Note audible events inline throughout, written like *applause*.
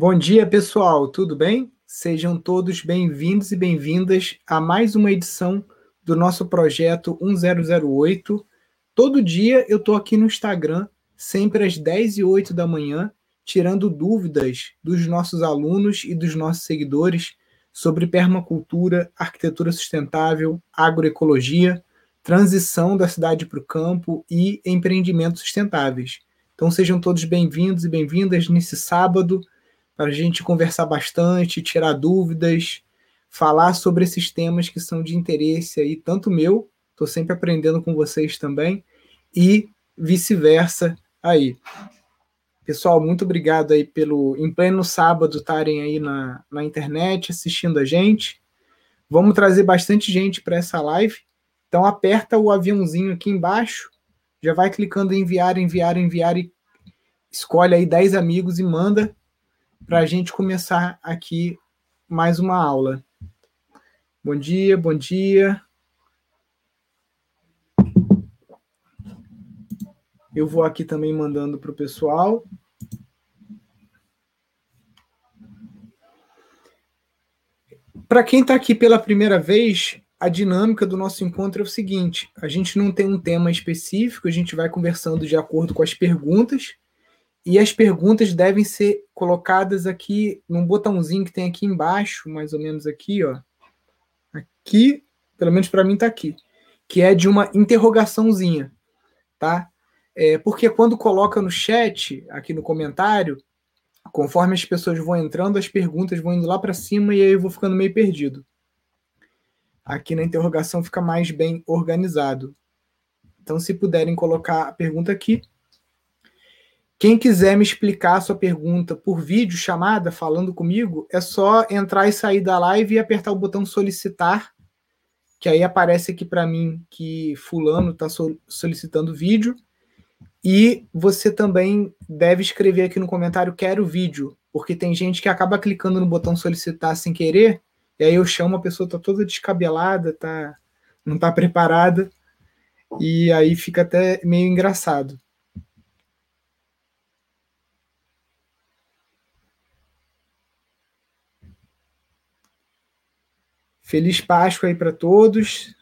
Bom dia, pessoal, tudo bem? Sejam todos bem-vindos e bem-vindas a mais uma edição do nosso projeto 1008. Todo dia eu estou aqui no Instagram, sempre às 10 e 8 da manhã, tirando dúvidas dos nossos alunos e dos nossos seguidores sobre permacultura, arquitetura sustentável, agroecologia, transição da cidade para o campo e empreendimentos sustentáveis. Então sejam todos bem-vindos e bem-vindas nesse sábado para a gente conversar bastante, tirar dúvidas, falar sobre esses temas que são de interesse aí, tanto meu, estou sempre aprendendo com vocês também, e vice-versa aí. Pessoal, muito obrigado aí pelo, em pleno sábado, estarem aí na, na internet assistindo a gente. Vamos trazer bastante gente para essa live. Então aperta o aviãozinho aqui embaixo já vai clicando em enviar, enviar, enviar e escolhe aí 10 amigos e manda para a gente começar aqui mais uma aula. Bom dia, bom dia. Eu vou aqui também mandando para o pessoal. Para quem está aqui pela primeira vez, a dinâmica do nosso encontro é o seguinte: a gente não tem um tema específico, a gente vai conversando de acordo com as perguntas, e as perguntas devem ser colocadas aqui num botãozinho que tem aqui embaixo, mais ou menos aqui, ó. Aqui, pelo menos para mim está aqui, que é de uma interrogaçãozinha, tá? É, porque quando coloca no chat, aqui no comentário, conforme as pessoas vão entrando, as perguntas vão indo lá para cima e aí eu vou ficando meio perdido. Aqui na interrogação fica mais bem organizado. Então, se puderem colocar a pergunta aqui. Quem quiser me explicar a sua pergunta por vídeo, chamada, falando comigo, é só entrar e sair da live e apertar o botão solicitar, que aí aparece aqui para mim que fulano está solicitando vídeo. E você também deve escrever aqui no comentário quero vídeo, porque tem gente que acaba clicando no botão solicitar sem querer e aí eu chamo, a pessoa tá toda descabelada, tá, não tá preparada, e aí fica até meio engraçado. Feliz Páscoa aí para todos.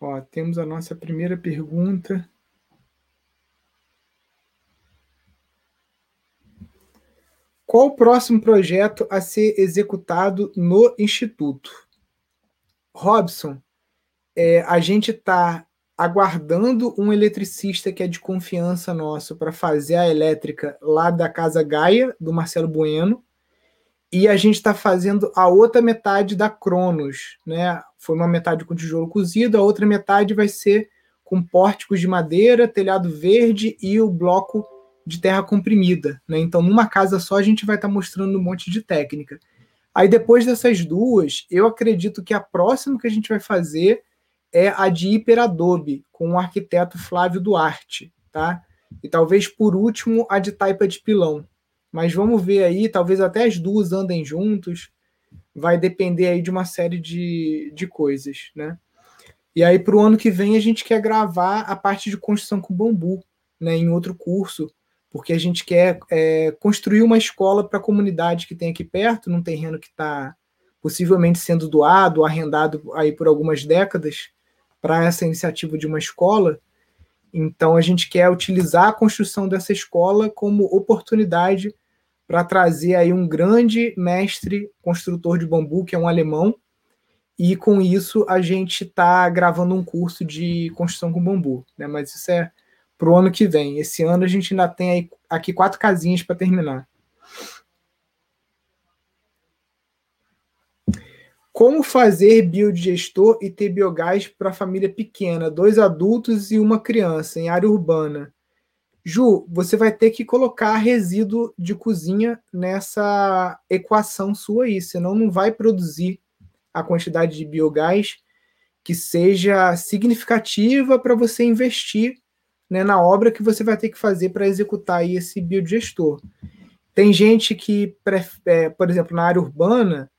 Ó, temos a nossa primeira pergunta. Qual o próximo projeto a ser executado no Instituto? Robson, é, a gente está aguardando um eletricista que é de confiança nosso para fazer a elétrica lá da Casa Gaia, do Marcelo Bueno, e a gente está fazendo a outra metade da Cronos, né? Foi uma metade com tijolo cozido, a outra metade vai ser com pórticos de madeira, telhado verde e o bloco de terra comprimida. Né? Então, numa casa só, a gente vai estar tá mostrando um monte de técnica. Aí, depois dessas duas, eu acredito que a próxima que a gente vai fazer é a de hiperadobe, com o arquiteto Flávio Duarte. Tá? E talvez, por último, a de taipa de pilão. Mas vamos ver aí, talvez até as duas andem juntos. Vai depender aí de uma série de, de coisas, né? E aí, para o ano que vem, a gente quer gravar a parte de construção com bambu, né, em outro curso, porque a gente quer é, construir uma escola para a comunidade que tem aqui perto, num terreno que está possivelmente sendo doado, arrendado aí por algumas décadas para essa iniciativa de uma escola. Então a gente quer utilizar a construção dessa escola como oportunidade para trazer aí um grande mestre construtor de bambu, que é um alemão, e com isso a gente está gravando um curso de construção com bambu, né? Mas isso é para o ano que vem. Esse ano a gente ainda tem aí, aqui quatro casinhas para terminar. Como fazer biodigestor e ter biogás para família pequena, dois adultos e uma criança, em área urbana? Ju, você vai ter que colocar resíduo de cozinha nessa equação sua aí, senão não vai produzir a quantidade de biogás que seja significativa para você investir né, na obra que você vai ter que fazer para executar aí esse biodigestor. Tem gente que, é, por exemplo, na área urbana,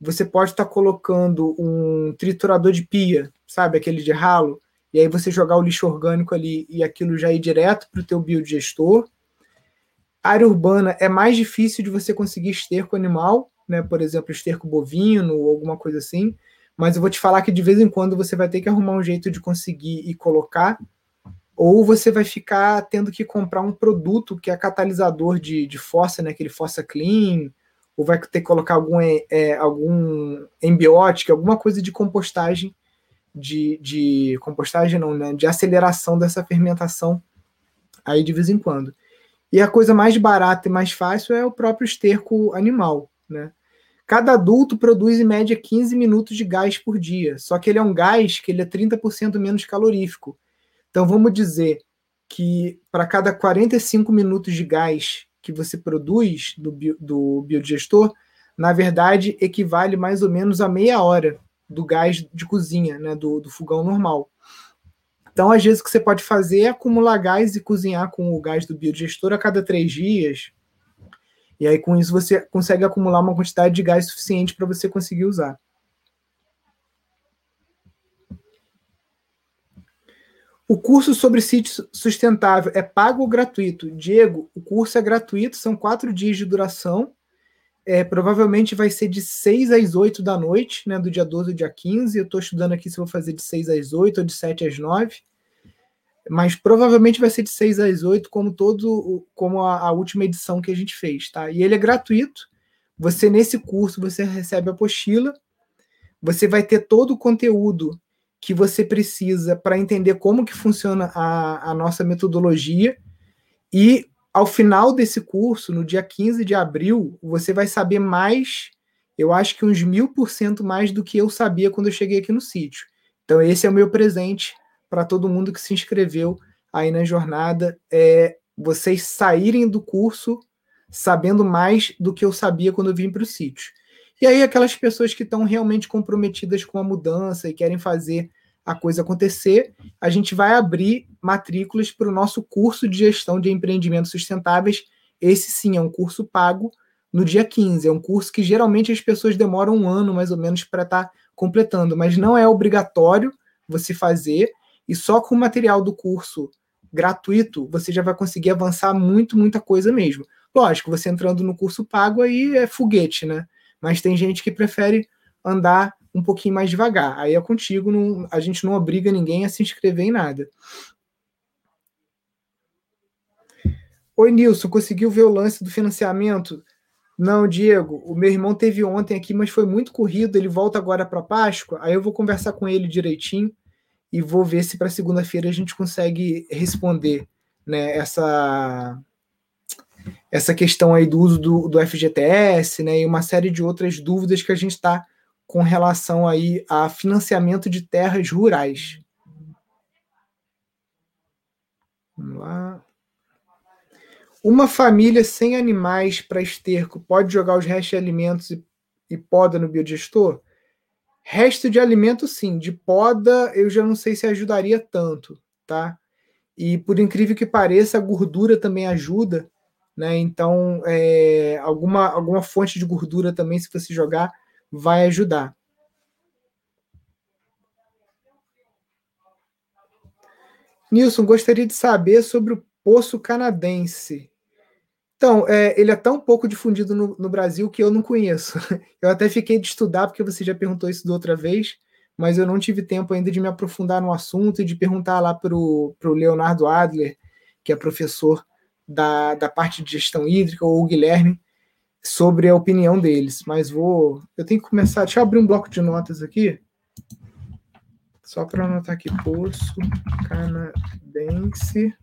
você pode estar tá colocando um triturador de pia, sabe, aquele de ralo, e aí você jogar o lixo orgânico ali e aquilo já ir direto para o teu biodigestor. área urbana é mais difícil de você conseguir esterco animal, né? Por exemplo, esterco bovino ou alguma coisa assim. Mas eu vou te falar que de vez em quando você vai ter que arrumar um jeito de conseguir e colocar, ou você vai ficar tendo que comprar um produto que é catalisador de, de fossa, né? Aquele fossa clean, ou vai ter que colocar algum, é, algum embiótico, alguma coisa de compostagem, de, de compostagem não, né? De aceleração dessa fermentação aí de vez em quando. E a coisa mais barata e mais fácil é o próprio esterco animal, né? Cada adulto produz em média 15 minutos de gás por dia, só que ele é um gás que ele é 30% menos calorífico. Então vamos dizer que para cada 45 minutos de gás que você produz do, bio, do biodigestor, na verdade equivale mais ou menos a meia hora do gás de cozinha, né, do, do fogão normal. Então, às vezes, o que você pode fazer é acumular gás e cozinhar com o gás do biodigestor a cada três dias. E aí, com isso, você consegue acumular uma quantidade de gás suficiente para você conseguir usar. O curso sobre sítio sustentável é pago ou gratuito? Diego, o curso é gratuito, são quatro dias de duração. É, provavelmente vai ser de 6 às 8 da noite, né, do dia 12 ao dia 15. Eu estou estudando aqui se vou fazer de 6 às 8 ou de 7 às 9. Mas provavelmente vai ser de 6 às 8, como todo, como a, a última edição que a gente fez, tá? E ele é gratuito. Você, nesse curso, você recebe a apostila, você vai ter todo o conteúdo que você precisa para entender como que funciona a, a nossa metodologia e ao final desse curso, no dia 15 de abril, você vai saber mais, eu acho que uns mil por cento mais do que eu sabia quando eu cheguei aqui no sítio. Então, esse é o meu presente para todo mundo que se inscreveu aí na jornada. É vocês saírem do curso sabendo mais do que eu sabia quando eu vim para o sítio. E aí, aquelas pessoas que estão realmente comprometidas com a mudança e querem fazer a coisa acontecer, a gente vai abrir matrículas para o nosso curso de gestão de empreendimentos sustentáveis. Esse sim é um curso pago no dia 15. É um curso que geralmente as pessoas demoram um ano mais ou menos para estar tá completando, mas não é obrigatório você fazer, e só com o material do curso gratuito você já vai conseguir avançar muito, muita coisa mesmo. Lógico, você entrando no curso pago aí é foguete, né? Mas tem gente que prefere andar um pouquinho mais devagar. Aí é contigo, não, a gente não obriga ninguém a se inscrever em nada. Oi, Nilson, conseguiu ver o lance do financiamento? Não, Diego, o meu irmão teve ontem aqui, mas foi muito corrido. Ele volta agora para Páscoa. Aí eu vou conversar com ele direitinho e vou ver se para segunda-feira a gente consegue responder né, essa, essa questão aí do uso do, do FGTS né, e uma série de outras dúvidas que a gente está com relação aí a financiamento de terras rurais. Vamos lá. Uma família sem animais para esterco pode jogar os restos de alimentos e, e poda no biodigestor? Resto de alimento, sim. De poda, eu já não sei se ajudaria tanto, tá? E por incrível que pareça, a gordura também ajuda, né? Então, é, alguma, alguma fonte de gordura também, se você jogar, vai ajudar. Nilson, gostaria de saber sobre o poço canadense. Então, é, ele é tão pouco difundido no, no, Brasil que eu não conheço. *laughs* Eu até fiquei de estudar, porque você já perguntou isso da outra vez, mas eu não tive tempo ainda de me aprofundar no assunto e de perguntar lá para o Leonardo Adler, que é professor da, da parte de gestão hídrica, ou o Guilherme, sobre a opinião deles, mas vou. Eu tenho que começar. Deixa eu abrir um bloco de notas aqui. Só para anotar aqui: Poço Canadense.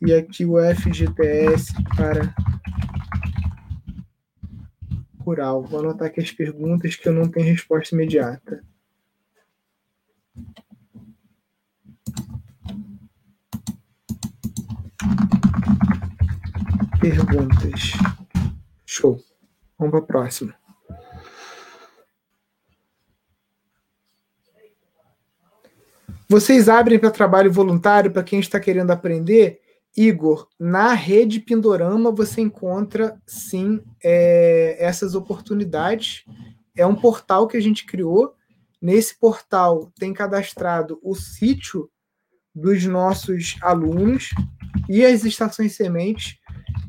E aqui o FGTS para rural. Vou anotar aqui as perguntas que eu não tenho resposta imediata. Perguntas. Show. Vamos para a próxima. Vocês abrem para trabalho voluntário para quem está querendo aprender? Igor, na rede Pindorama você encontra sim é, essas oportunidades. É um portal que a gente criou. Nesse portal tem cadastrado o sítio dos nossos alunos e as estações sementes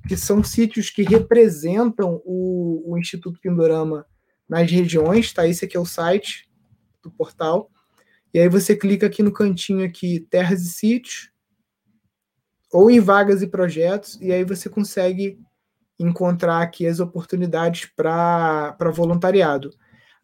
que são sítios que representam o, o Instituto Pindorama nas regiões, tá? Esse aqui é o site do portal. E aí você clica aqui no cantinho aqui, terras e sítios, ou em vagas e projetos, e aí você consegue encontrar aqui as oportunidades para voluntariado.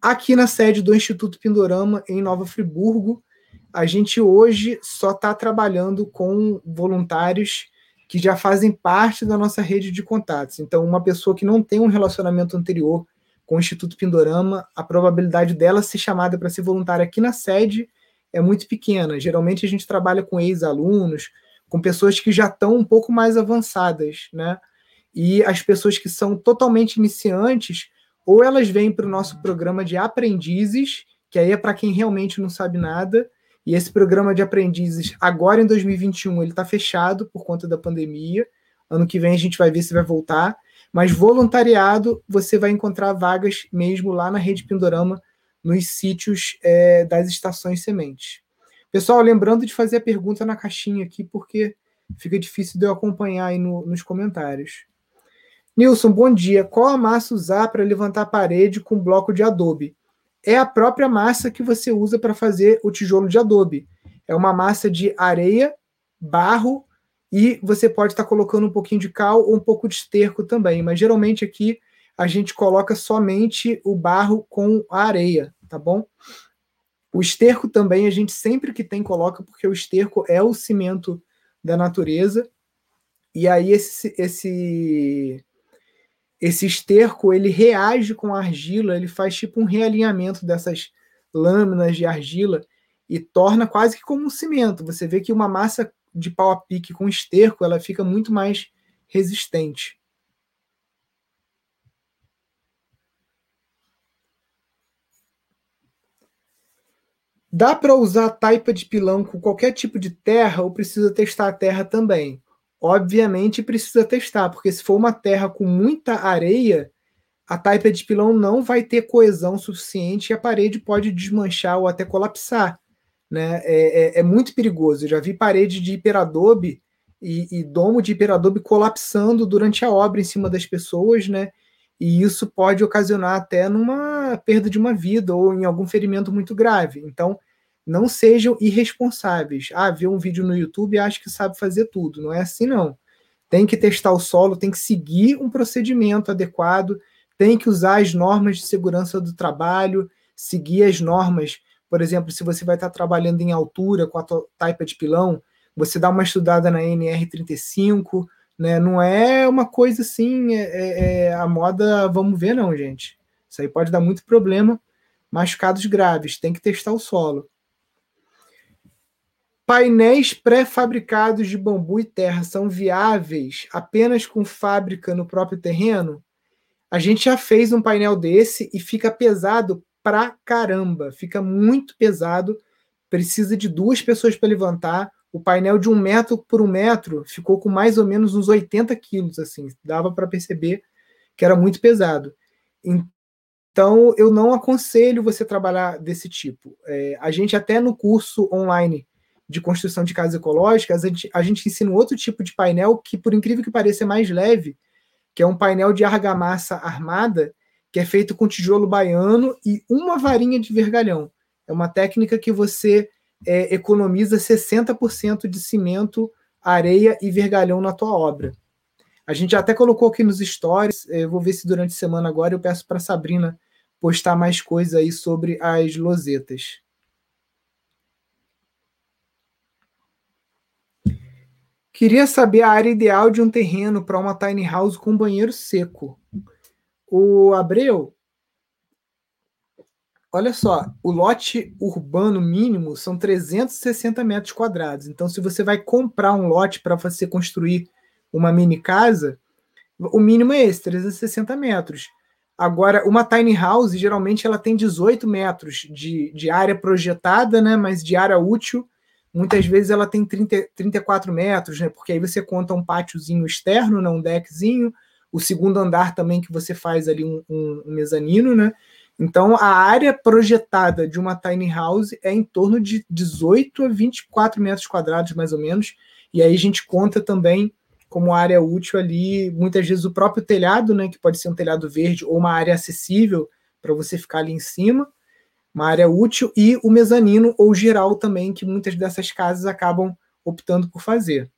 Aqui na sede do Instituto Pindorama, em Nova Friburgo, a gente hoje só está trabalhando com voluntários que já fazem parte da nossa rede de contatos. Então, uma pessoa que não tem um relacionamento anterior com o Instituto Pindorama, a probabilidade dela ser chamada para ser voluntária aqui na sede é muito pequena. Geralmente a gente trabalha com ex-alunos, com pessoas que já estão um pouco mais avançadas, né? E as pessoas que são totalmente iniciantes, ou elas vêm para o nosso programa de aprendizes, que aí é para quem realmente não sabe nada, e esse programa de aprendizes, agora em 2021, ele está fechado por conta da pandemia. Ano que vem a gente vai ver se vai voltar. Mas voluntariado, você vai encontrar vagas mesmo lá na Rede Pindorama, nos sítios é, das estações sementes. Pessoal, lembrando de fazer a pergunta na caixinha aqui, porque fica difícil de eu acompanhar aí no, nos comentários. Nilson, bom dia. Qual a massa usar para levantar a parede com bloco de adobe? É a própria massa que você usa para fazer o tijolo de adobe. É uma massa de areia, barro e você pode estar tá colocando um pouquinho de cal ou um pouco de esterco também, mas geralmente aqui a gente coloca somente o barro com a areia, tá bom? O esterco também a gente sempre que tem coloca, porque o esterco é o cimento da natureza. E aí esse, esse esse esterco ele reage com a argila, ele faz tipo um realinhamento dessas lâminas de argila e torna quase que como um cimento. Você vê que uma massa de pau a pique com esterco, ela fica muito mais resistente. Dá para usar taipa de pilão com qualquer tipo de terra ou precisa testar a terra também? Obviamente precisa testar, porque se for uma terra com muita areia, a taipa de pilão não vai ter coesão suficiente e a parede pode desmanchar ou até colapsar. Né? É, é, é muito perigoso. Eu já vi parede de hiperadobe e, e, domo de hiperadobe colapsando durante a obra em cima das pessoas, né? E isso pode ocasionar até numa perda de uma vida ou em algum ferimento muito grave. Então, não sejam irresponsáveis. Ah, vê um vídeo no YouTube e acha que sabe fazer tudo. Não é assim, não. Tem que testar o solo, tem que seguir um procedimento adequado, tem que usar as normas de segurança do trabalho, seguir as normas. Por exemplo, se você vai estar trabalhando em altura com a taipa de pilão, você dá uma estudada na NR35, né? Não é uma coisa assim, é, é, é a moda, vamos ver, não, gente. Isso aí pode dar muito problema, machucados graves, tem que testar o solo. Painéis pré-fabricados de bambu e terra são viáveis apenas com fábrica no próprio terreno? A gente já fez um painel desse e fica pesado pra caramba. Fica muito pesado. Precisa de duas pessoas para levantar. O painel de um metro por um metro ficou com mais ou menos uns 80 quilos, assim. Dava para perceber que era muito pesado. Então, eu não aconselho você trabalhar desse tipo. É, a gente até no curso online de construção de casas ecológicas, a gente, a gente ensina outro tipo de painel que, por incrível que pareça, é mais leve, que é um painel de argamassa armada, que é feito com tijolo baiano e uma varinha de vergalhão. É uma técnica que você é, economiza 60% de cimento, areia e vergalhão na tua obra. A gente até colocou aqui nos stories, eu vou ver se durante a semana agora eu peço para Sabrina postar mais coisas aí sobre as losetas. Queria saber a área ideal de um terreno para uma tiny house com banheiro seco. O Abreu, olha só, o lote urbano mínimo são 360 metros quadrados. Então, se você vai comprar um lote para você construir uma mini casa, o mínimo é esse, 360 metros. Agora, uma tiny house, geralmente, ela tem 18 metros de, de área projetada, né? Mas de área útil Muitas vezes ela tem 30, 34 metros, né? Porque aí você conta um pátiozinho externo, né? um deckzinho, o segundo andar também que você faz ali um, um, um mezanino, né? Então a área projetada de uma tiny house é em torno de 18 a 24 metros quadrados, mais ou menos. E aí a gente conta também como área útil ali, muitas vezes o próprio telhado, né, que pode ser um telhado verde ou uma área acessível para você ficar ali em cima, uma área útil, e o mezanino ou giral também, que muitas dessas casas acabam optando por fazer.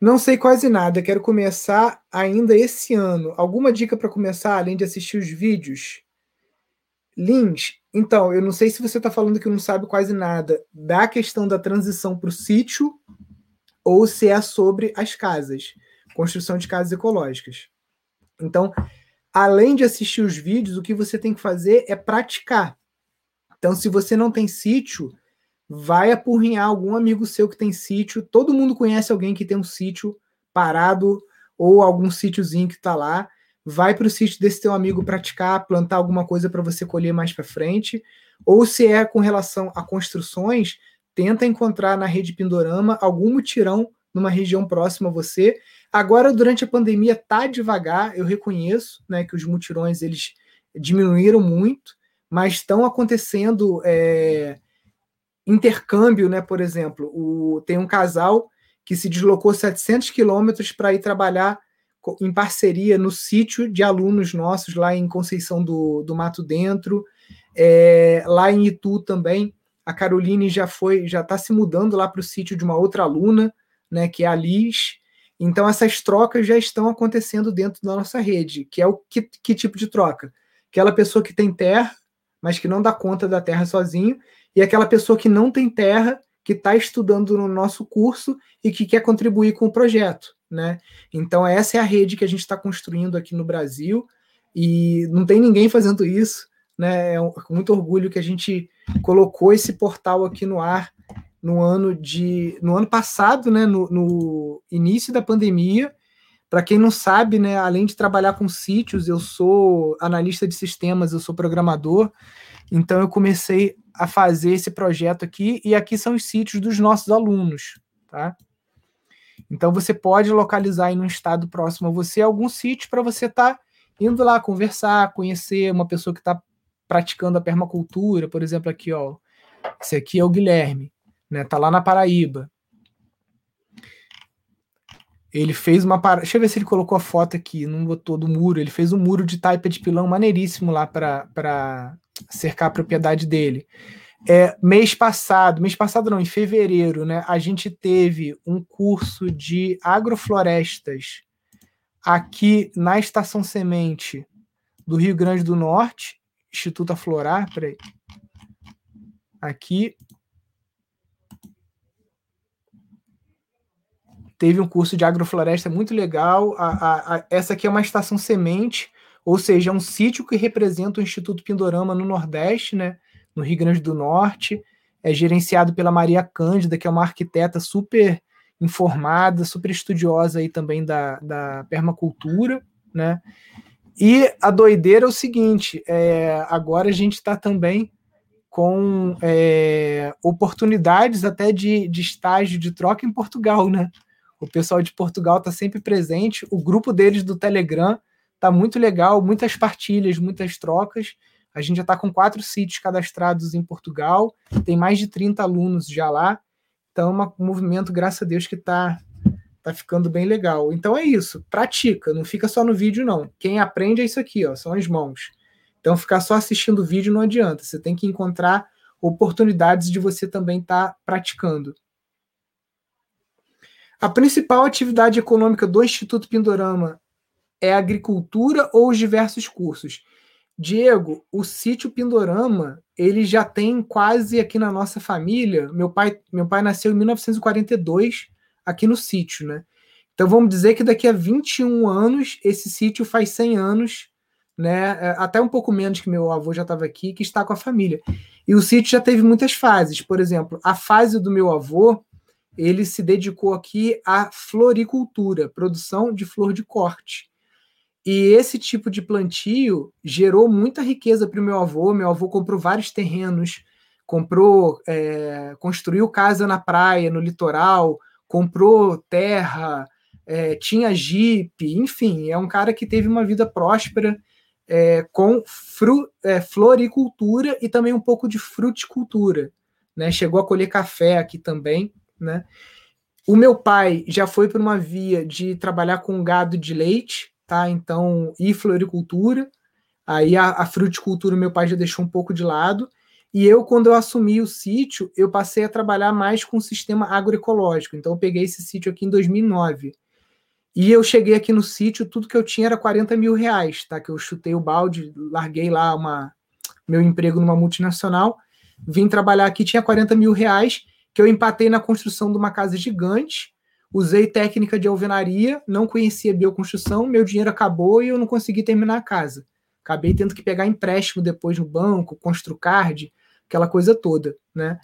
Não sei quase nada, quero começar ainda esse ano. Alguma dica para começar, além de assistir os vídeos? Lins, então, eu não sei se você está falando que não sabe quase nada da questão da transição para o sítio ou se é sobre as casas, construção de casas ecológicas. Então, além de assistir os vídeos, o que você tem que fazer é praticar. Então, se você não tem sítio, vai apurrinhar algum amigo seu que tem sítio. Todo mundo conhece alguém que tem um sítio parado ou algum sítiozinho que está lá. Vai para o sítio desse teu amigo praticar, plantar alguma coisa para você colher mais para frente. Ou se é com relação a construções, tenta encontrar na rede Pindorama algum mutirão numa região próxima a você. Agora, durante a pandemia, tá devagar, eu reconheço né, que os mutirões eles diminuíram muito, mas estão acontecendo é, intercâmbio, né? Por exemplo, o, tem um casal que se deslocou 700 quilômetros para ir trabalhar em parceria no sítio de alunos nossos lá em Conceição do, do Mato Dentro, é, lá em Itu também. A Caroline já foi, já está se mudando lá para o sítio de uma outra aluna, né, que é a Liz. Então essas trocas já estão acontecendo dentro da nossa rede, que é o que, que tipo de troca? Aquela pessoa que tem terra, mas que não dá conta da terra sozinho, e aquela pessoa que não tem terra, que está estudando no nosso curso e que quer contribuir com o projeto. Né? Então, essa é a rede que a gente está construindo aqui no Brasil e não tem ninguém fazendo isso. Né? É com muito orgulho que a gente colocou esse portal aqui no ar no ano de no ano passado, né, no, no início da pandemia. Para quem não sabe, né, além de trabalhar com sítios, eu sou analista de sistemas, eu sou programador. Então eu comecei a fazer esse projeto aqui, e aqui são os sítios dos nossos alunos, tá? Então você pode localizar em um estado próximo a você algum sítio para você estar tá indo lá conversar, conhecer uma pessoa que está praticando a permacultura, por exemplo, aqui, ó. Esse aqui é o Guilherme, né? Tá lá na Paraíba. Ele fez uma para... Deixa eu ver se ele colocou a foto aqui, não botou do muro. Ele fez um muro de taipa de pilão maneiríssimo lá para cercar a propriedade dele. É, mês passado, mês passado não, em fevereiro, né, a gente teve um curso de agroflorestas aqui na Estação Semente do Rio Grande do Norte, Instituto Aflorar, peraí. Aqui. Teve um curso de agrofloresta muito legal. A, a, a, essa aqui é uma estação semente ou seja, é um sítio que representa o Instituto Pindorama no Nordeste, né, no Rio Grande do Norte. É gerenciado pela Maria Cândida, que é uma arquiteta super informada, super estudiosa aí também da, da permacultura, né? E a doideira é o seguinte: é, agora a gente está também com é, oportunidades até de, de estágio de troca em Portugal, né? O pessoal de Portugal está sempre presente. O grupo deles do Telegram Tá muito legal, muitas partilhas, muitas trocas. A gente já está com quatro sítios cadastrados em Portugal, tem mais de 30 alunos já lá. Então, é um movimento, graças a Deus, que está tá ficando bem legal. Então é isso, pratica, não fica só no vídeo, não. Quem aprende é isso aqui, ó, são as mãos. Então, ficar só assistindo o vídeo não adianta. Você tem que encontrar oportunidades de você também estar tá praticando. A principal atividade econômica do Instituto Pindorama é agricultura ou os diversos cursos? Diego, o sítio Pindorama, ele já tem quase aqui na nossa família. Meu pai, meu pai nasceu em 1942 aqui no sítio, né? Então vamos dizer que daqui a 21 anos esse sítio faz 100 anos, né? É, até um pouco menos que meu avô já estava aqui, que está com a família. E o sítio já teve muitas fases. Por exemplo, a fase do meu avô, ele se dedicou aqui à floricultura, produção de flor de corte. E esse tipo de plantio gerou muita riqueza para o meu avô. Meu avô comprou vários terrenos, comprou, é, construiu casa na praia, no litoral, comprou terra, é, tinha jipe, enfim, é um cara que teve uma vida próspera é, com fru, é, floricultura e também um pouco de fruticultura. né? Chegou a colher café aqui também, né? O meu pai já foi para uma via de trabalhar com gado de leite, tá? Então, e floricultura. Aí a, a fruticultura meu pai já deixou um pouco de lado. E eu, quando eu assumi o sítio, eu passei a trabalhar mais com o sistema agroecológico. Então, eu peguei esse sítio aqui em 2009. E eu cheguei aqui no sítio, tudo que eu tinha era 40 mil reais, tá? Que eu chutei o balde, larguei lá uma, meu emprego numa multinacional, vim trabalhar aqui, tinha 40 mil reais, que eu empatei na construção de uma casa gigante, usei técnica de alvenaria, não conhecia bioconstrução, meu dinheiro acabou e eu não consegui terminar a casa. Acabei tendo que pegar empréstimo depois no banco, Construcard, aquela coisa toda, né?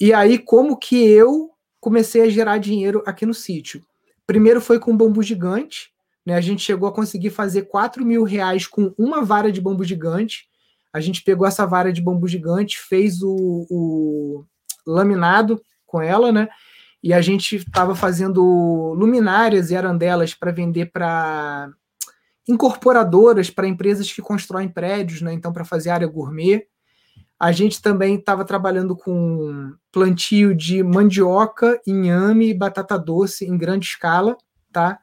E aí, como que eu comecei a gerar dinheiro aqui no sítio? Primeiro foi com bambu gigante, né? A gente chegou a conseguir fazer 4 mil reais com uma vara de bambu gigante. A gente pegou essa vara de bambu gigante, fez o, o laminado com ela, né? E a gente estava fazendo luminárias e arandelas para vender para incorporadoras, para empresas que constroem prédios, né? Então, para fazer área gourmet. A gente também estava trabalhando com plantio de mandioca, inhame e batata doce em grande escala, tá?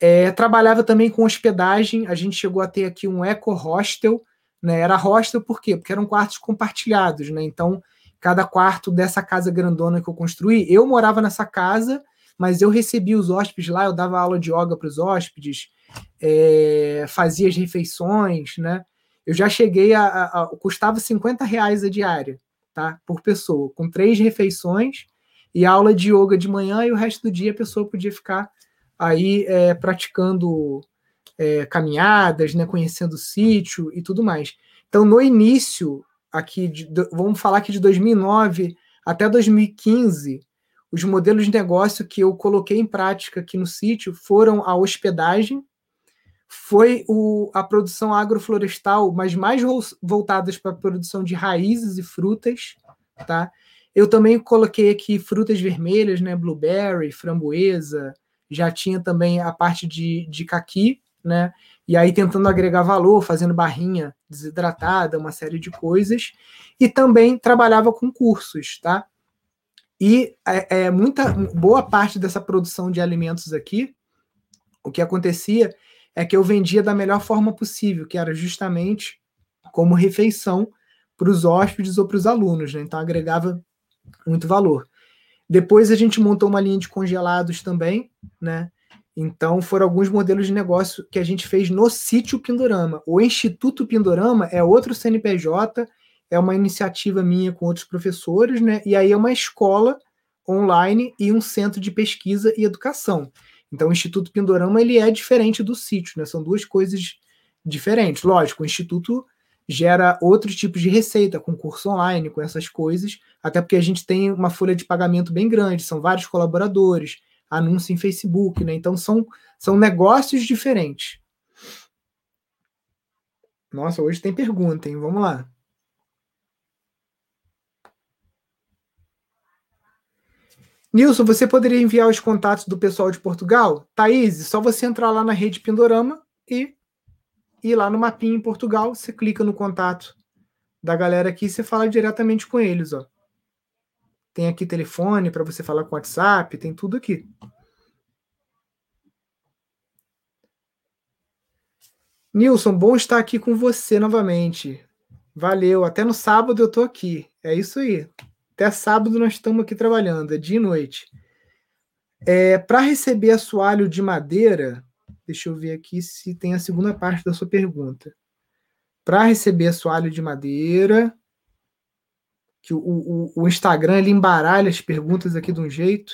É, trabalhava também com hospedagem, a gente chegou a ter aqui um eco hostel, né? Era hostel por quê? Porque eram quartos compartilhados, né? Então, cada quarto dessa casa grandona que eu construí, eu morava nessa casa, mas eu recebia os hóspedes lá, eu dava aula de yoga para os hóspedes, é, fazia as refeições, né? Eu já cheguei a, a, a, custava 50 reais a diária, tá? Por pessoa, com três refeições e aula de yoga de manhã e o resto do dia a pessoa podia ficar aí é, praticando é, caminhadas, né? Conhecendo o sítio e tudo mais. Então, no início aqui, de, vamos falar aqui de 2009 até 2015, os modelos de negócio que eu coloquei em prática aqui no sítio foram a hospedagem, foi o, a produção agroflorestal, mas mais voltadas para a produção de raízes e frutas, tá? Eu também coloquei aqui frutas vermelhas, né? Blueberry, framboesa, já tinha também a parte de, de caqui, né? E aí tentando agregar valor, fazendo barrinha desidratada, uma série de coisas. E também trabalhava com cursos, tá? E é, é muita boa parte dessa produção de alimentos aqui, o que acontecia é que eu vendia da melhor forma possível, que era justamente como refeição para os hóspedes ou para os alunos, né? Então agregava muito valor. Depois a gente montou uma linha de congelados também, né? Então foram alguns modelos de negócio que a gente fez no sítio Pindorama. O Instituto Pindorama é outro CNPJ, é uma iniciativa minha com outros professores, né? E aí é uma escola online e um centro de pesquisa e educação. Então, o Instituto Pindorama ele é diferente do sítio, né? São duas coisas diferentes. Lógico, o Instituto gera outros tipos de receita, com curso online, com essas coisas, até porque a gente tem uma folha de pagamento bem grande, são vários colaboradores, anúncio em Facebook, né? Então são, são negócios diferentes. Nossa, hoje tem pergunta, hein? Vamos lá. Nilson, você poderia enviar os contatos do pessoal de Portugal? Thaís, só você entrar lá na rede Pindorama e ir lá no mapinha em Portugal, você clica no contato da galera aqui e você fala diretamente com eles, ó. Tem aqui telefone para você falar com WhatsApp, tem tudo aqui. Nilson, bom estar aqui com você novamente. Valeu, até no sábado eu tô aqui. É isso aí. Até sábado nós estamos aqui trabalhando, é dia e noite. É, Para receber assoalho de madeira, deixa eu ver aqui se tem a segunda parte da sua pergunta. Para receber assoalho de madeira, que o, o, o Instagram ele embaralha as perguntas aqui de um jeito.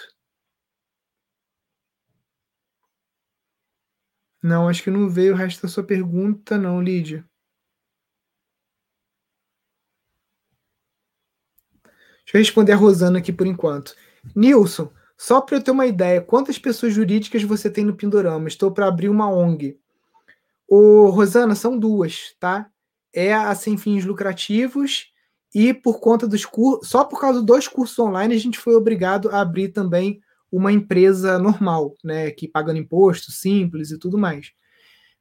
Não, acho que não veio o resto da sua pergunta, não, Lídia. Deixa eu responder a Rosana aqui por enquanto. Nilson, só para eu ter uma ideia, quantas pessoas jurídicas você tem no Pindorama? Estou para abrir uma ONG. Ô, Rosana, são duas, tá? É a sem fins lucrativos e por conta dos cursos, só por causa dos cursos online, a gente foi obrigado a abrir também uma empresa normal, né? Que pagando imposto, simples e tudo mais.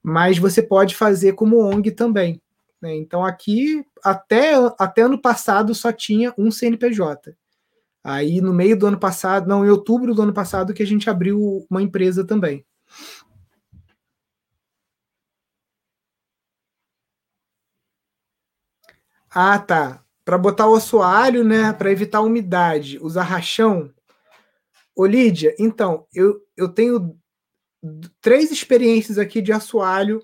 Mas você pode fazer como ONG também. Né? Então aqui, até, até ano passado, só tinha um CNPJ. Aí no meio do ano passado, não, em outubro do ano passado, que a gente abriu uma empresa também. Ah, tá. Para botar o assoalho, né? Para evitar a umidade, usar rachão. Ô, Lídia, então, eu, eu tenho três experiências aqui de assoalho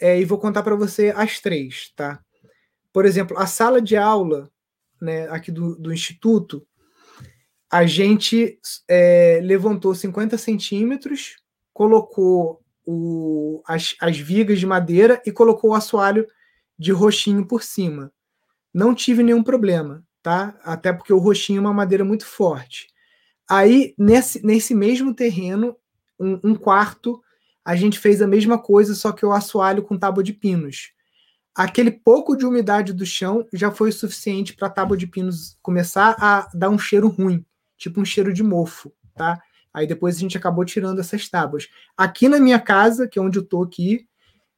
é, e vou contar para você as três, tá? Por exemplo, a sala de aula, né, aqui do, do Instituto, a gente é, levantou 50 centímetros, colocou o, as, as vigas de madeira e colocou o assoalho de roxinho por cima. Não tive nenhum problema, tá? Até porque o roxinho é uma madeira muito forte. Aí, nesse, nesse mesmo terreno, um, um quarto, a gente fez a mesma coisa, só que o assoalho com tábua de pinos. Aquele pouco de umidade do chão já foi o suficiente para a tábua de pinos começar a dar um cheiro ruim, tipo um cheiro de mofo, tá? Aí depois a gente acabou tirando essas tábuas. Aqui na minha casa, que é onde eu tô aqui,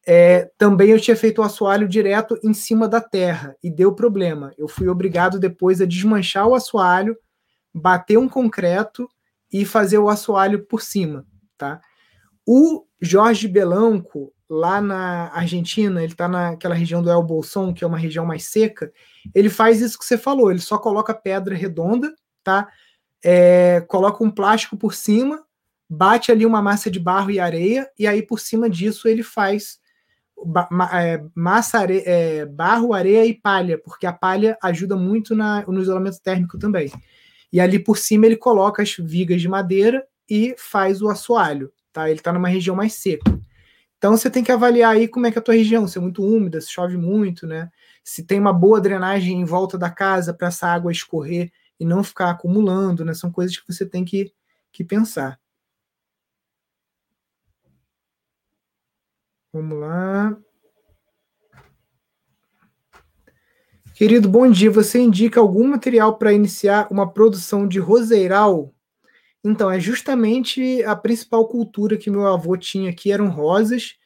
é, também eu tinha feito o assoalho direto em cima da terra e deu problema. Eu fui obrigado depois a desmanchar o assoalho, bater um concreto e fazer o assoalho por cima, tá? O Jorge Belanco, lá na Argentina, ele está naquela região do El Bolson, que é uma região mais seca, ele faz isso que você falou, ele só coloca pedra redonda, tá? É, coloca um plástico por cima, bate ali uma massa de barro e areia, e aí por cima disso ele faz massa, areia, é, barro, areia e palha, porque a palha ajuda muito na, no isolamento térmico também. E ali por cima ele coloca as vigas de madeira e faz o assoalho, tá? Ele está numa região mais seca. Então você tem que avaliar aí como é que é a tua região, se é muito úmida, se chove muito, né? Se tem uma boa drenagem em volta da casa para essa água escorrer e não ficar acumulando, né? São coisas que você tem que, que pensar. Vamos lá. Querido, bom dia. Você indica algum material para iniciar uma produção de roseiral? Então, é justamente a principal cultura que meu avô tinha aqui eram rosas.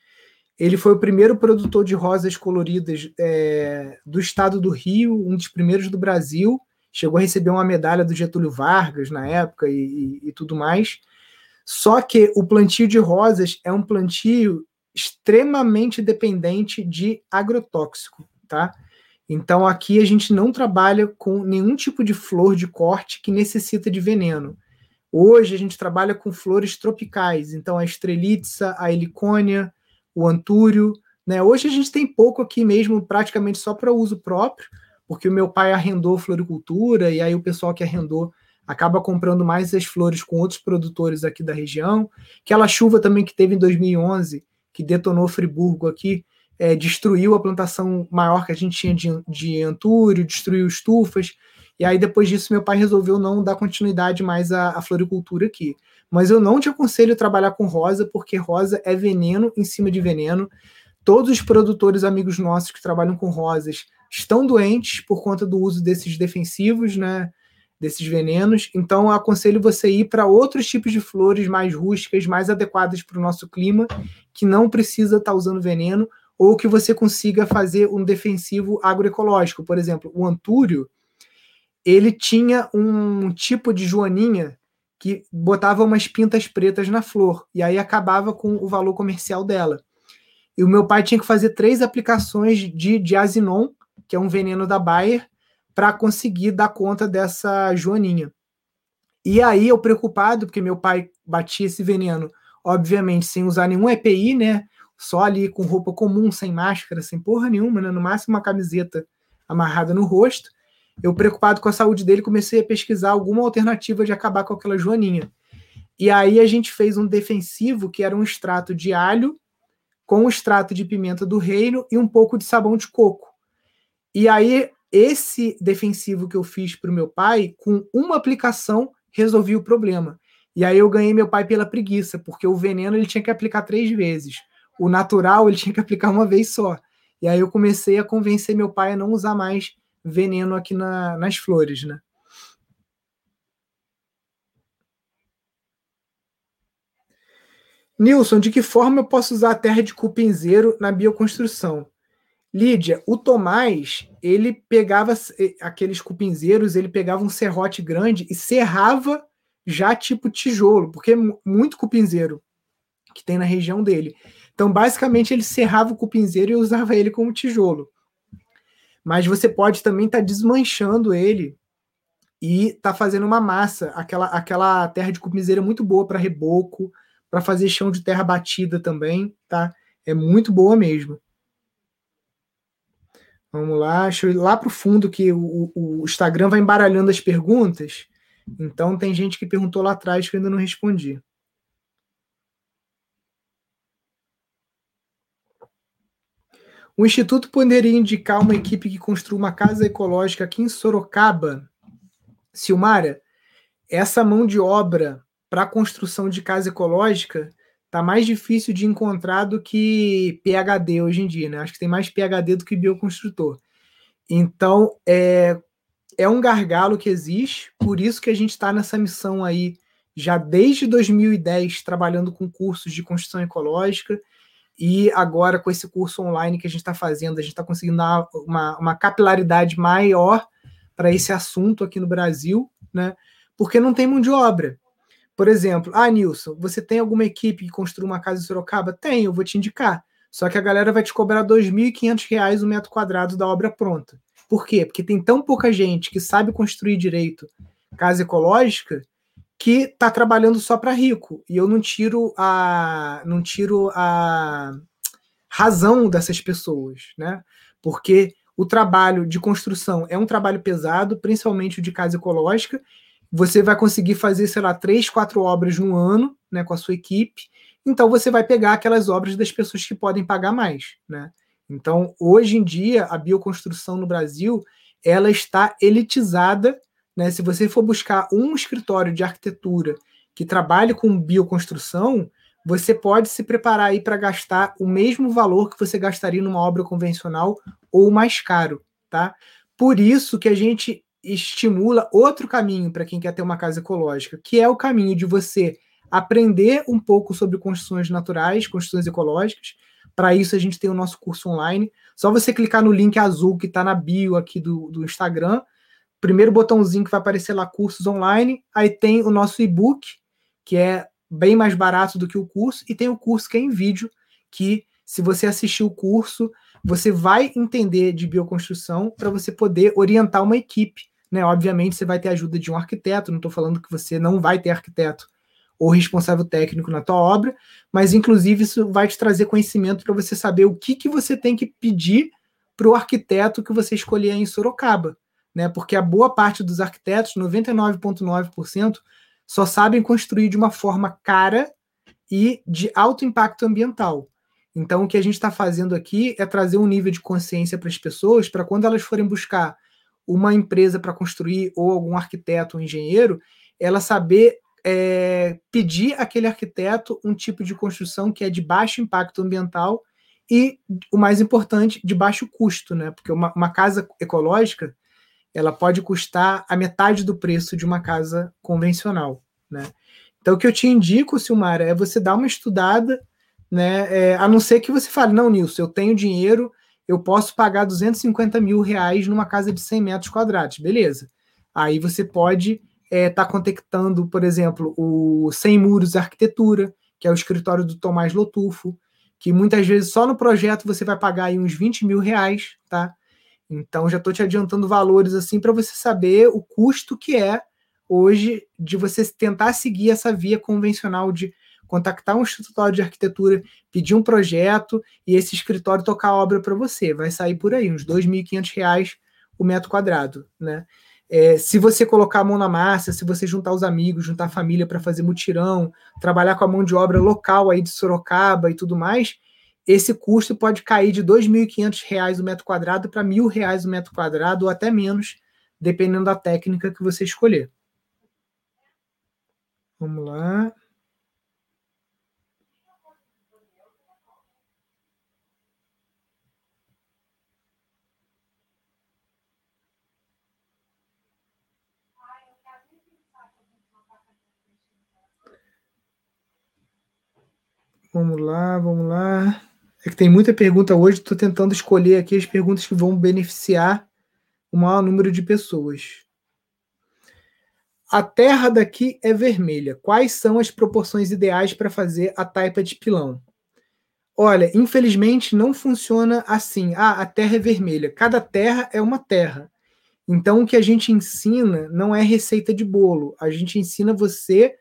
Ele foi o primeiro produtor de rosas coloridas é, do estado do Rio, um dos primeiros do Brasil. Chegou a receber uma medalha do Getúlio Vargas na época e, e, e tudo mais. Só que o plantio de rosas é um plantio extremamente dependente de agrotóxico, tá? Então aqui a gente não trabalha com nenhum tipo de flor de corte que necessita de veneno. Hoje a gente trabalha com flores tropicais, então a estrelitza, a helicônia, o antúrio, né? Hoje a gente tem pouco aqui mesmo, praticamente só para uso próprio, porque o meu pai arrendou floricultura e aí o pessoal que arrendou acaba comprando mais as flores com outros produtores aqui da região. Aquela chuva também que teve em 2011 que detonou Friburgo aqui, é, destruiu a plantação maior que a gente tinha de, de antúrio, destruiu estufas. E aí, depois disso, meu pai resolveu não dar continuidade mais à, à floricultura aqui. Mas eu não te aconselho a trabalhar com rosa, porque rosa é veneno em cima de veneno. Todos os produtores amigos nossos que trabalham com rosas estão doentes por conta do uso desses defensivos, né? Desses venenos. Então, aconselho você ir para outros tipos de flores mais rústicas, mais adequadas para o nosso clima, que não precisa estar tá usando veneno, ou que você consiga fazer um defensivo agroecológico. Por exemplo, o antúrio, ele tinha um tipo de joaninha que botava umas pintas pretas na flor, e aí acabava com o valor comercial dela. E o meu pai tinha que fazer três aplicações de diazinon, que é um veneno da Bayer, para conseguir dar conta dessa joaninha. E aí eu preocupado, porque meu pai batia esse veneno, obviamente, sem usar nenhum EPI, né? Só ali com roupa comum, sem máscara, sem porra nenhuma, né? No máximo uma camiseta amarrada no rosto. Eu, preocupado com a saúde dele, comecei a pesquisar alguma alternativa de acabar com aquela joaninha. E aí a gente fez um defensivo que era um extrato de alho com um extrato de pimenta do reino e um pouco de sabão de coco. E aí esse defensivo que eu fiz para o meu pai, com uma aplicação, resolvi o problema. E aí eu ganhei meu pai pela preguiça, porque o veneno ele tinha que aplicar três vezes. O natural ele tinha que aplicar uma vez só. E aí eu comecei a convencer meu pai a não usar mais veneno aqui na, nas flores, né? Nilson, de que forma eu posso usar a terra de cupinzeiro na bioconstrução? Lídia, o Tomás, ele pegava aqueles cupinzeiros, ele pegava um serrote grande e serrava já tipo tijolo, porque é muito cupinzeiro que tem na região dele. Então, basicamente, ele serrava o cupinzeiro e usava ele como tijolo. Mas você pode também estar tá desmanchando ele e tá fazendo uma massa, aquela, aquela terra de cupinzeiro é muito boa para reboco, para fazer chão de terra batida também, tá? É muito boa mesmo. Vamos lá, deixa eu ir lá para o fundo que o, o Instagram vai embaralhando as perguntas. Então tem gente que perguntou lá atrás que eu ainda não respondi. O Instituto poderia indicar uma equipe que construa uma casa ecológica aqui em Sorocaba? Silmara, essa mão de obra para a construção de casa ecológica tá mais difícil de encontrar do que PHD hoje em dia, né? Acho que tem mais PHD do que bioconstrutor. Então, é, é um gargalo que existe, por isso que a gente está nessa missão aí já desde 2010 trabalhando com cursos de construção ecológica e agora com esse curso online que a gente está fazendo, a gente está conseguindo dar uma, uma capilaridade maior para esse assunto aqui no Brasil, né? Porque não tem mão de obra. Por exemplo, ah, Nilson, você tem alguma equipe que construa uma casa em Sorocaba? Tem, eu vou te indicar. Só que a galera vai te cobrar R$ 2.500 o metro quadrado da obra pronta. Por quê? Porque tem tão pouca gente que sabe construir direito casa ecológica que está trabalhando só para rico. E eu não tiro a não tiro a razão dessas pessoas, né? Porque o trabalho de construção é um trabalho pesado, principalmente o de casa ecológica, você vai conseguir fazer, sei lá, três, quatro obras no ano, né, com a sua equipe. Então você vai pegar aquelas obras das pessoas que podem pagar mais, né? Então, hoje em dia, a bioconstrução no Brasil, ela está elitizada, né? Se você for buscar um escritório de arquitetura que trabalhe com bioconstrução, você pode se preparar aí para gastar o mesmo valor que você gastaria numa obra convencional ou mais caro, tá? Por isso que a gente estimula outro caminho para quem quer ter uma casa ecológica, que é o caminho de você aprender um pouco sobre construções naturais, construções ecológicas. Para isso, a gente tem o nosso curso online. Só você clicar no link azul que está na bio aqui do, do Instagram. Primeiro botãozinho que vai aparecer lá, cursos online. Aí tem o nosso e-book, que é bem mais barato do que o curso. E tem o curso que é em vídeo, que se você assistir o curso, você vai entender de bioconstrução para você poder orientar uma equipe né? Obviamente você vai ter ajuda de um arquiteto, não estou falando que você não vai ter arquiteto ou responsável técnico na tua obra, mas inclusive isso vai te trazer conhecimento para você saber o que, que você tem que pedir para o arquiteto que você escolher em Sorocaba, né? Porque a boa parte dos arquitetos, 99,9%, só sabem construir de uma forma cara e de alto impacto ambiental. Então, o que a gente está fazendo aqui é trazer um nível de consciência para as pessoas, para quando elas forem buscar uma empresa para construir, ou algum arquiteto ou engenheiro, ela saber é, pedir àquele arquiteto um tipo de construção que é de baixo impacto ambiental e, o mais importante, de baixo custo, né? Porque uma, uma casa ecológica ela pode custar a metade do preço de uma casa convencional, né? Então, o que eu te indico, Silmara, é você dar uma estudada, né? É, a não ser que você fale, não, Nilson, eu tenho dinheiro, eu posso pagar 250 mil reais numa casa de 100 metros quadrados, beleza. Aí você pode estar é, tá contactando, por exemplo, o Sem Muros Arquitetura, que é o escritório do Tomás Lotufo, que muitas vezes só no projeto você vai pagar aí uns 20 mil reais, tá? Então já estou te adiantando valores assim para você saber o custo que é hoje de você tentar seguir essa via convencional de contactar um escritório de arquitetura, pedir um projeto e esse escritório tocar a obra para você. Vai sair por aí, uns R$ 2.500 o metro quadrado, né? É, se você colocar a mão na massa, se você juntar os amigos, juntar a família para fazer mutirão, trabalhar com a mão de obra local aí de Sorocaba e tudo mais, esse custo pode cair de R$ 2.500 o metro quadrado para R$ 1.000 o metro quadrado ou até menos, dependendo da técnica que você escolher. Vamos lá. Vamos lá, vamos lá. É que tem muita pergunta hoje, estou tentando escolher aqui as perguntas que vão beneficiar o maior número de pessoas. A terra daqui é vermelha. Quais são as proporções ideais para fazer a taipa de pilão? Olha, infelizmente não funciona assim. Ah, a terra é vermelha. Cada terra é uma terra. Então o que a gente ensina não é receita de bolo. A gente ensina você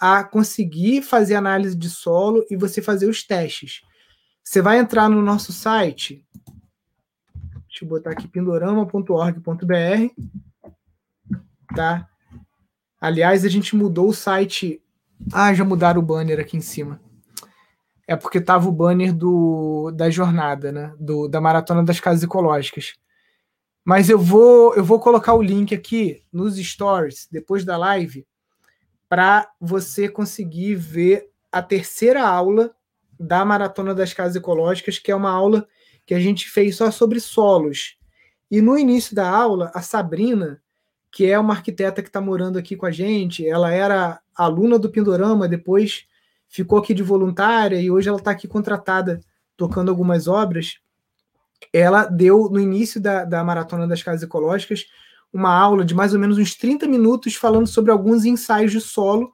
a conseguir fazer análise de solo e você fazer os testes. Você vai entrar no nosso site, deixa eu botar aqui pindorama.org.br, tá? Aliás, a gente mudou o site. Ah, já mudaram o banner aqui em cima. É porque tava o banner do, da jornada, né? Do, da maratona das casas ecológicas. Mas eu vou eu vou colocar o link aqui nos stories depois da live para você conseguir ver a terceira aula da Maratona das Casas Ecológicas, que é uma aula que a gente fez só sobre solos. E no início da aula, a Sabrina, que é uma arquiteta que está morando aqui com a gente, ela era aluna do Pindorama, depois ficou aqui de voluntária e hoje ela está aqui contratada tocando algumas obras. Ela deu, no início da, da Maratona das Casas Ecológicas, uma aula de mais ou menos uns 30 minutos falando sobre alguns ensaios de solo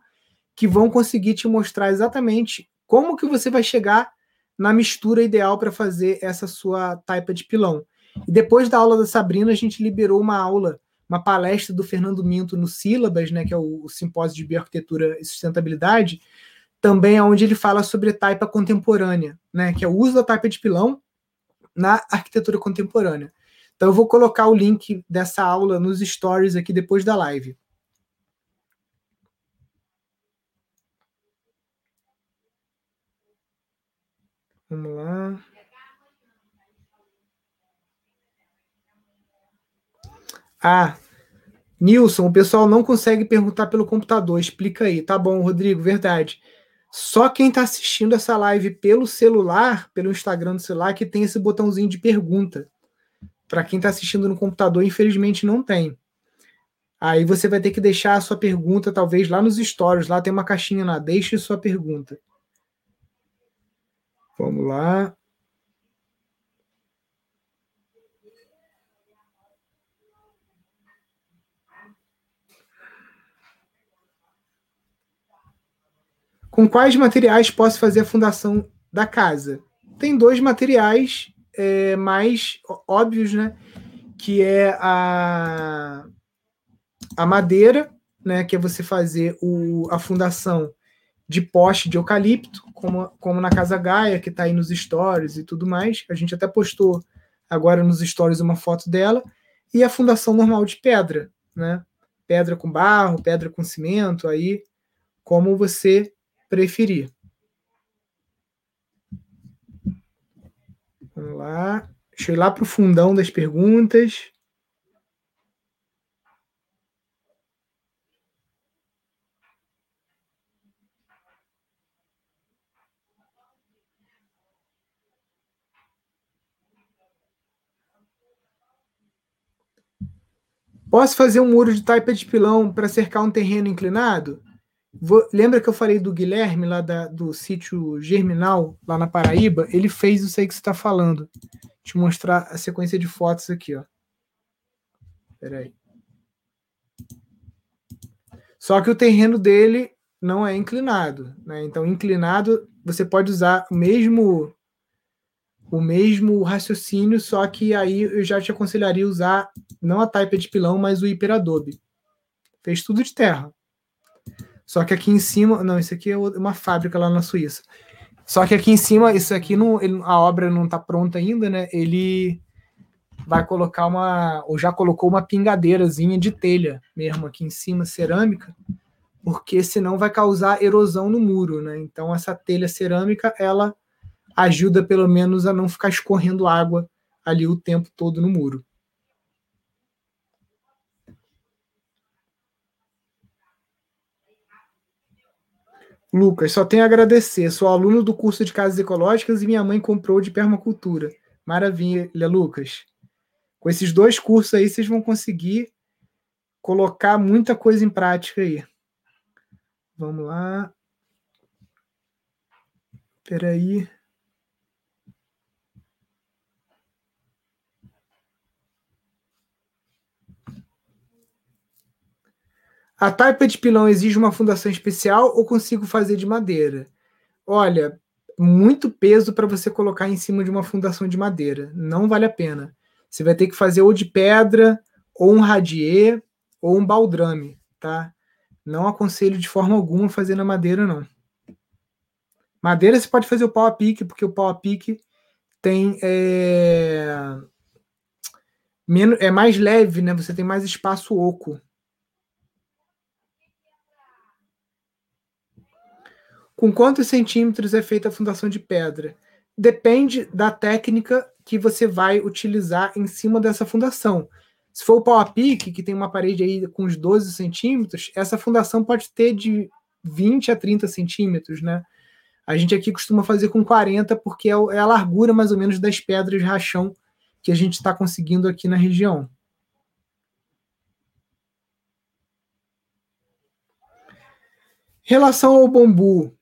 que vão conseguir te mostrar exatamente como que você vai chegar na mistura ideal para fazer essa sua taipa de pilão. E depois da aula da Sabrina, a gente liberou uma aula, uma palestra do Fernando Minto no Sílabas, né, que é o, o simpósio de bioarquitetura e sustentabilidade, também onde ele fala sobre taipa contemporânea, né, que é o uso da taipa de pilão na arquitetura contemporânea. Então eu vou colocar o link dessa aula nos stories aqui depois da live. Vamos lá. Ah, Nilson, o pessoal não consegue perguntar pelo computador. Explica aí. Tá bom, Rodrigo, verdade. Só quem está assistindo essa live pelo celular, pelo Instagram do celular, que tem esse botãozinho de pergunta. Para quem está assistindo no computador, infelizmente não tem. Aí você vai ter que deixar a sua pergunta, talvez, lá nos stories. Lá tem uma caixinha lá. Deixe sua pergunta. Vamos lá. Com quais materiais posso fazer a fundação da casa? Tem dois materiais é, mais óbvios, né? Que é a, a madeira, né? Que é você fazer o, a fundação de poste de eucalipto, como, como na Casa Gaia, que está aí nos stories e tudo mais. A gente até postou agora nos stories uma foto dela. E a fundação normal de pedra, né? Pedra com barro, pedra com cimento, aí como você preferir. Vamos lá. Deixa eu ir lá para o fundão das perguntas. Posso fazer um muro de taipa de pilão para cercar um terreno inclinado? Vou, lembra que eu falei do Guilherme, lá da, do sítio Germinal, lá na Paraíba? Ele fez isso aí que você está falando. Deixa eu mostrar a sequência de fotos aqui, ó. Peraí. Só que o terreno dele não é inclinado, né? Então, inclinado, você pode usar o mesmo o mesmo raciocínio, só que aí eu já te aconselharia usar não a taipa de pilão, mas o hiperadobe. Fez tudo de terra. Só que aqui em cima, não, isso aqui é uma fábrica lá na Suíça. Só que aqui em cima, isso aqui não, ele, a obra não está pronta ainda, né? Ele vai colocar uma, ou já colocou uma pingadeirazinha de telha mesmo aqui em cima, cerâmica, porque senão vai causar erosão no muro, né? Então essa telha cerâmica, ela ajuda pelo menos a não ficar escorrendo água ali o tempo todo no muro. Lucas, só tenho a agradecer. Sou aluno do curso de casas ecológicas e minha mãe comprou de permacultura. Maravilha, Lucas. Com esses dois cursos aí, vocês vão conseguir colocar muita coisa em prática aí. Vamos lá. Espera aí. A taipa de pilão exige uma fundação especial ou consigo fazer de madeira? Olha, muito peso para você colocar em cima de uma fundação de madeira. Não vale a pena. Você vai ter que fazer ou de pedra, ou um radier, ou um baldrame, tá? Não aconselho de forma alguma fazer na madeira, não. Madeira você pode fazer o pau a pique, porque o pau a pique tem é, menos, é mais leve, né? Você tem mais espaço oco. Com quantos centímetros é feita a fundação de pedra? Depende da técnica que você vai utilizar em cima dessa fundação. Se for o pau a pique, que tem uma parede aí com uns 12 centímetros, essa fundação pode ter de 20 a 30 centímetros, né? A gente aqui costuma fazer com 40, porque é, é a largura mais ou menos das pedras rachão que a gente está conseguindo aqui na região. Relação ao bambu,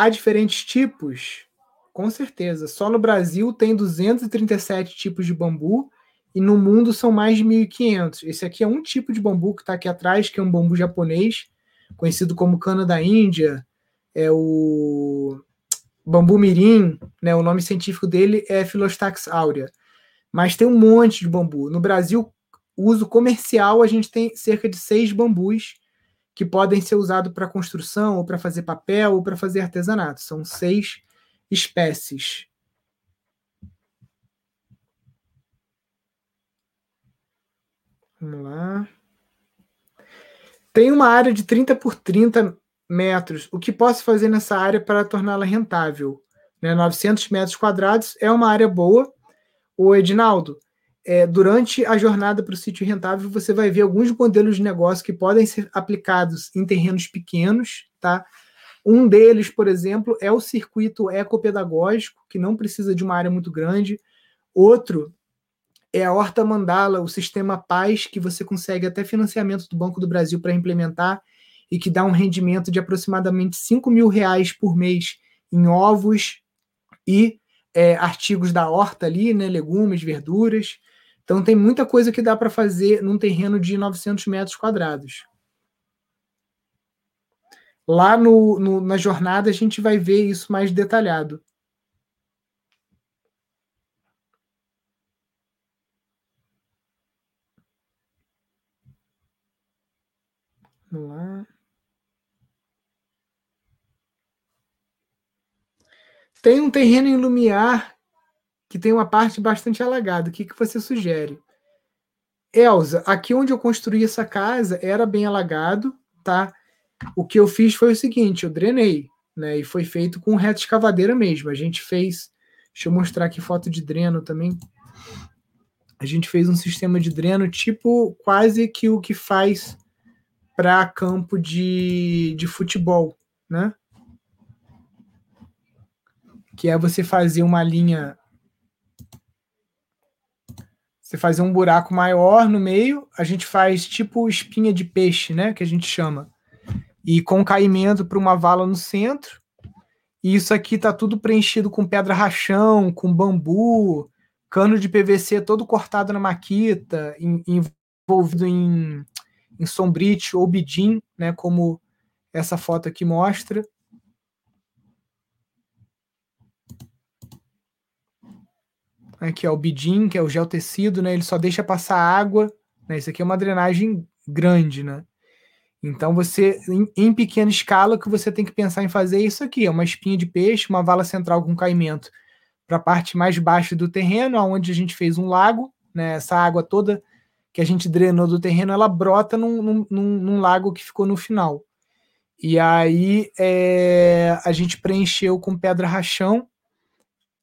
Há diferentes tipos? Com certeza. Só no Brasil tem 237 tipos de bambu e no mundo são mais de 1.500. Esse aqui é um tipo de bambu que está aqui atrás, que é um bambu japonês, conhecido como cana da Índia. É o bambu mirim, né? O nome científico dele é Philostax aurea. Mas tem um monte de bambu. No Brasil, uso comercial, a gente tem cerca de seis bambus que podem ser usados para construção, ou para fazer papel, ou para fazer artesanato. São seis espécies. Vamos lá. Tem uma área de 30 por 30 metros. O que posso fazer nessa área para torná-la rentável? Né, 900 metros quadrados é uma área boa. O Edinaldo, é, durante a jornada para o sítio rentável, você vai ver alguns modelos de negócio que podem ser aplicados em terrenos pequenos, tá? Um deles, por exemplo, é o circuito ecopedagógico, que não precisa de uma área muito grande. Outro é a Horta Mandala, o sistema Paz, que você consegue até financiamento do Banco do Brasil para implementar e que dá um rendimento de aproximadamente 5 mil reais por mês em ovos e é, artigos da horta ali, né, legumes, verduras. Então tem muita coisa que dá para fazer num terreno de 900 metros quadrados. Lá no, no, na jornada a gente vai ver isso mais detalhado. Vamos lá. Tem um terreno em Lumiar que tem uma parte bastante alagada. O que, que você sugere? Elza, aqui onde eu construí essa casa era bem alagado, tá? O que eu fiz foi o seguinte, eu drenei, né? E foi feito com reta escavadeira mesmo. A gente fez, deixa eu mostrar aqui foto de dreno também. A gente fez um sistema de dreno tipo quase que o que faz para campo de, de futebol, né? Que é você fazer uma linha você faz um buraco maior no meio, a gente faz tipo espinha de peixe, né? Que a gente chama. E com caimento para uma vala no centro. E isso aqui tá tudo preenchido com pedra rachão, com bambu, cano de PVC todo cortado na maquita, em, envolvido em, em sombrite ou bidim, né? Como essa foto aqui mostra. Aqui, ó, o bidim, que é o gel tecido, né? Ele só deixa passar água. Né? Isso aqui é uma drenagem grande, né? Então você, em, em, pequena escala, o que você tem que pensar em fazer é isso aqui: é uma espinha de peixe, uma vala central com caimento para a parte mais baixa do terreno, onde a gente fez um lago, né? Essa água toda que a gente drenou do terreno, ela brota num, num, num lago que ficou no final. E aí é, a gente preencheu com pedra rachão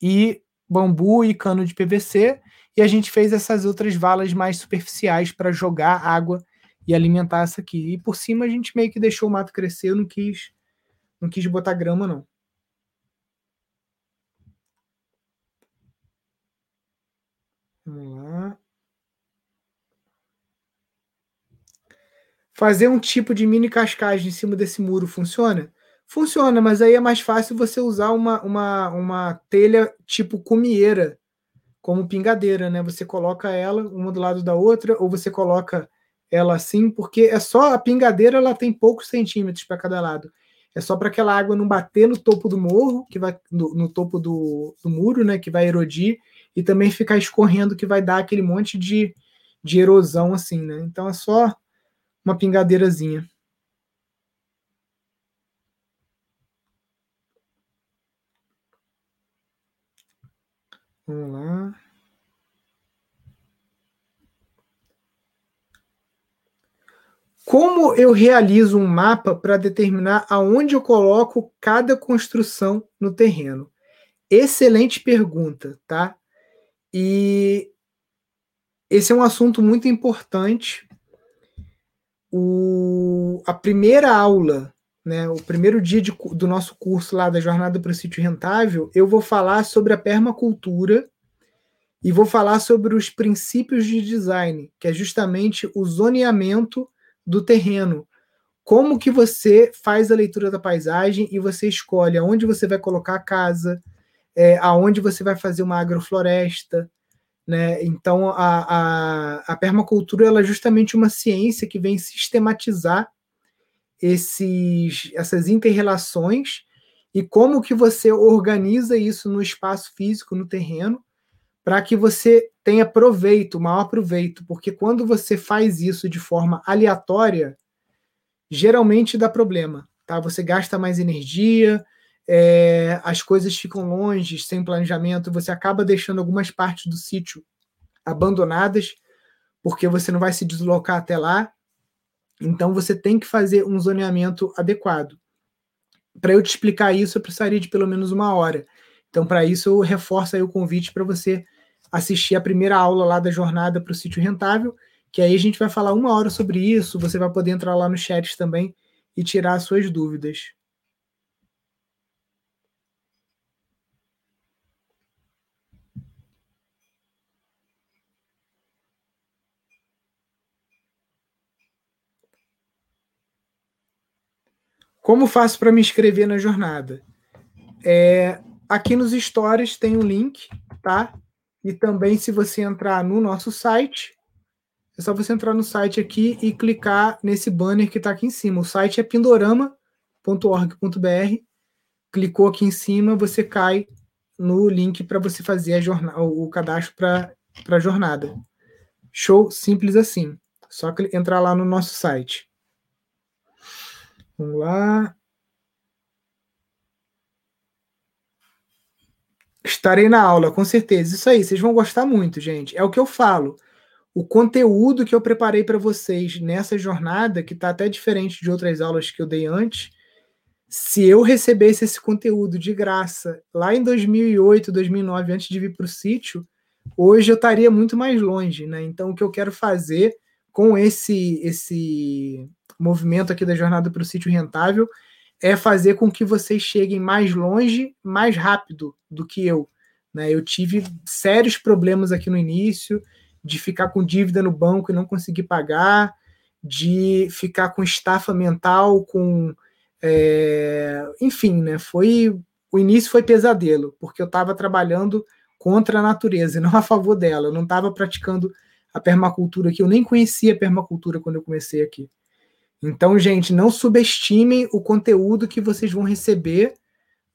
e bambu e cano de PVC, e a gente fez essas outras valas mais superficiais para jogar água e alimentar essa aqui. E por cima a gente meio que deixou o mato crescer, eu não quis, não quis botar grama não. Vamos lá. Fazer um tipo de mini cascagem em cima desse muro funciona? Funciona, mas aí é mais fácil você usar uma, uma, uma telha tipo cumieira, como pingadeira, né? Você coloca ela uma do lado da outra, ou você coloca ela assim, porque é só a pingadeira, ela tem poucos centímetros para cada lado. É só para aquela água não bater no topo do morro, que vai no, no topo do, do, muro, né, que vai erodir e também ficar escorrendo, que vai dar aquele monte de, de erosão assim, né? Então é só uma pingadeirazinha. Vamos lá. Como eu realizo um mapa para determinar aonde eu coloco cada construção no terreno? Excelente pergunta, tá? E esse é um assunto muito importante. O, a primeira aula, né, o primeiro dia de, do nosso curso lá da Jornada para o Sítio Rentável, eu vou falar sobre a permacultura e vou falar sobre os princípios de design, que é justamente o zoneamento do terreno. Como que você faz a leitura da paisagem e você escolhe aonde você vai colocar a casa, é, aonde você vai fazer uma agrofloresta, né? Então a, a, a permacultura é justamente uma ciência que vem sistematizar esses, essas interrelações e como que você organiza isso no espaço físico, no terreno, para que você tenha proveito, maior proveito, porque quando você faz isso de forma aleatória, geralmente dá problema, tá? Você gasta mais energia, é, as coisas ficam longe, sem planejamento, você acaba deixando algumas partes do sítio abandonadas, porque você não vai se deslocar até lá. Então você tem que fazer um zoneamento adequado. Para eu te explicar isso, eu precisaria de pelo menos uma hora. Então, para isso, eu reforço aí o convite para você assistir a primeira aula lá da jornada para o sítio rentável, que aí a gente vai falar uma hora sobre isso. Você vai poder entrar lá no chat também e tirar as suas dúvidas. Como faço para me inscrever na jornada? É, aqui nos stories tem um link, tá? E também, se você entrar no nosso site, é só você entrar no site aqui e clicar nesse banner que está aqui em cima. O site é pindorama.org.br. Clicou aqui em cima, você cai no link para você fazer jornada, o cadastro para a jornada. Show, simples assim. Só entrar lá no nosso site. Vamos lá. Estarei na aula, com certeza. Isso aí, vocês vão gostar muito, gente. É o que eu falo. O conteúdo que eu preparei para vocês nessa jornada, que está até diferente de outras aulas que eu dei antes, se eu recebesse esse conteúdo de graça lá em 2008, 2009, antes de vir para o sítio, hoje eu estaria muito mais longe, né? Então, o que eu quero fazer com esse esse movimento aqui da jornada para o sítio rentável é fazer com que vocês cheguem mais longe, mais rápido do que eu. Né? Eu tive sérios problemas aqui no início, de ficar com dívida no banco e não conseguir pagar, de ficar com estafa mental, com. É... enfim, né? Foi. O início foi pesadelo, porque eu estava trabalhando contra a natureza e não a favor dela. Eu não estava praticando a permacultura aqui, eu nem conhecia a permacultura quando eu comecei aqui. Então, gente, não subestimem o conteúdo que vocês vão receber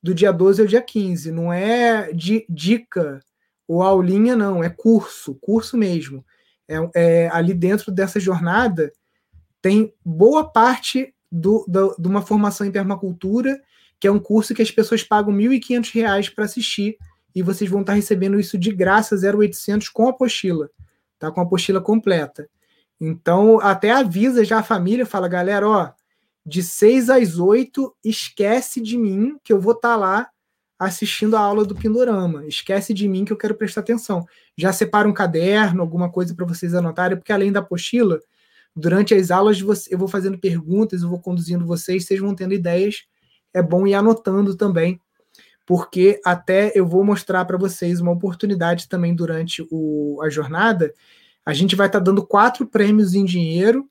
do dia 12 ao dia 15. Não é de dica ou aulinha, não. É curso, curso mesmo. É, é ali dentro dessa jornada tem boa parte do, do, de uma formação em permacultura, que é um curso que as pessoas pagam R$ 1.500 para assistir e vocês vão estar recebendo isso de graça 0800 com a apostila, tá? Com a apostila completa. Então, até avisa já a família, fala, galera, ó, de 6 às 8, esquece de mim, que eu vou estar tá lá assistindo a aula do Pindorama. Esquece de mim que eu quero prestar atenção. Já separa um caderno, alguma coisa para vocês anotarem, porque além da apostila, durante as aulas eu vou fazendo perguntas, eu vou conduzindo vocês, vocês vão tendo ideias. É bom ir anotando também, porque até eu vou mostrar para vocês uma oportunidade também durante o, a jornada a gente vai estar tá dando quatro prêmios em dinheiro,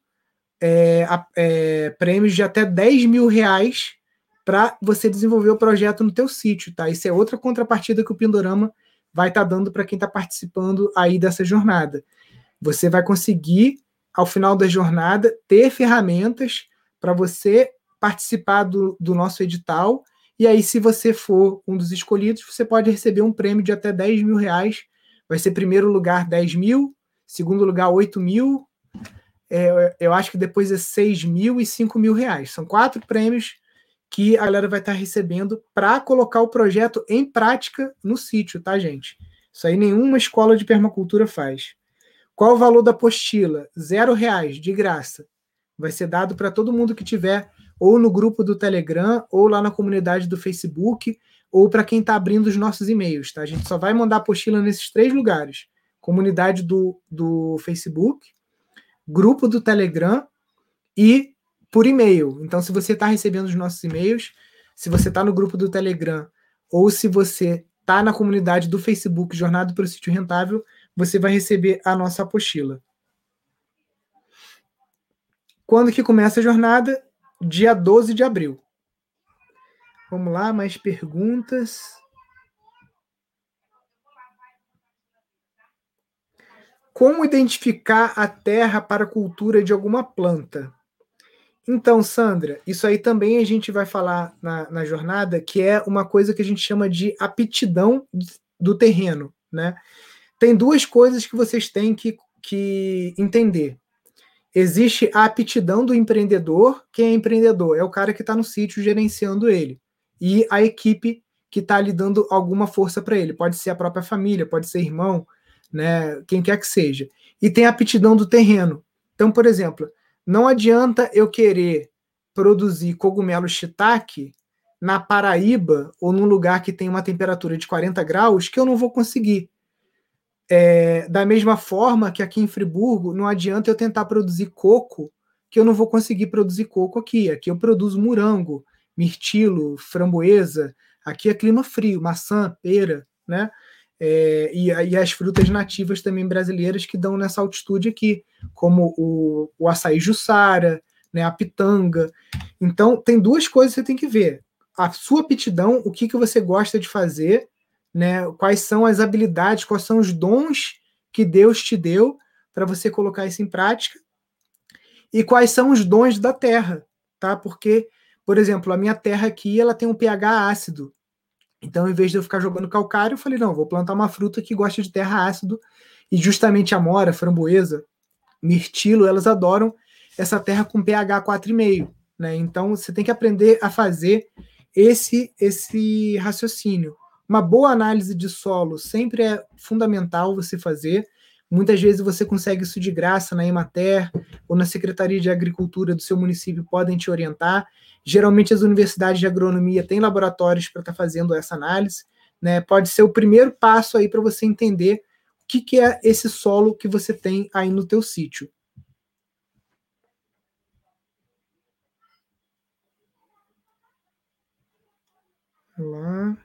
é, é, prêmios de até 10 mil reais para você desenvolver o projeto no teu sítio, tá? Isso é outra contrapartida que o Pindorama vai estar tá dando para quem está participando aí dessa jornada. Você vai conseguir ao final da jornada, ter ferramentas para você participar do, do nosso edital. E aí, se você for um dos escolhidos, você pode receber um prêmio de até 10 mil reais. Vai ser primeiro lugar 10 mil, segundo lugar 8 mil, é, eu acho que depois é 6 mil e 5 mil reais. São quatro prêmios que a galera vai estar recebendo para colocar o projeto em prática no sítio, tá, gente? Isso aí nenhuma escola de permacultura faz. Qual o valor da apostila? Zero reais, de graça. Vai ser dado para todo mundo que tiver ou no grupo do Telegram, ou lá na comunidade do Facebook, ou para quem está abrindo os nossos e-mails, tá? A gente só vai mandar apostila nesses três lugares: comunidade do, do Facebook, grupo do Telegram e por e-mail. Então, se você está recebendo os nossos e-mails, se você está no grupo do Telegram ou se você está na comunidade do Facebook Jornada para o Sítio Rentável, você vai receber a nossa apostila. Quando que começa a jornada? Dia 12 de abril. Vamos lá, mais perguntas. Como identificar a terra para a cultura de alguma planta? Então, Sandra, isso aí também a gente vai falar na, na jornada, que é uma coisa que a gente chama de aptidão do terreno, né? Tem duas coisas que vocês têm que, que entender. Existe a aptidão do empreendedor. Quem é empreendedor? É o cara que está no sítio gerenciando ele. E a equipe que está lhe dando alguma força para ele. Pode ser a própria família, pode ser irmão, né? Quem quer que seja. E tem a aptidão do terreno. Então, por exemplo, não adianta eu querer produzir cogumelo shiitake na Paraíba ou num lugar que tem uma temperatura de 40 graus que eu não vou conseguir. É, da mesma forma que aqui em Friburgo, não adianta eu tentar produzir coco, que eu não vou conseguir produzir coco aqui. Aqui eu produzo morango, mirtilo, framboesa. Aqui é clima frio, maçã, pera, né? É, e, e, as frutas nativas também brasileiras que dão nessa altitude aqui, como o, o açaí jussara, né, a pitanga. Então, tem duas coisas que você tem que ver. A sua aptidão, o que, que você gosta de fazer, né, quais são as habilidades, quais são os dons que Deus te deu para você colocar isso em prática, e quais são os dons da terra, tá? Porque, por exemplo, a minha terra aqui, ela tem um pH ácido, então, em vez de eu ficar jogando calcário, eu falei, não, vou plantar uma fruta que gosta de terra ácido. E justamente a mora, framboesa, mirtilo, elas adoram essa terra com pH 4,5. Né? Então, você tem que aprender a fazer esse, esse raciocínio. Uma boa análise de solo sempre é fundamental você fazer. Muitas vezes você consegue isso de graça na Emater ou na Secretaria de Agricultura do seu município podem te orientar. Geralmente as universidades de agronomia têm laboratórios para estar tá fazendo essa análise, né? Pode ser o primeiro passo aí para você entender o que, que é esse solo que você tem aí no teu sítio. Lá.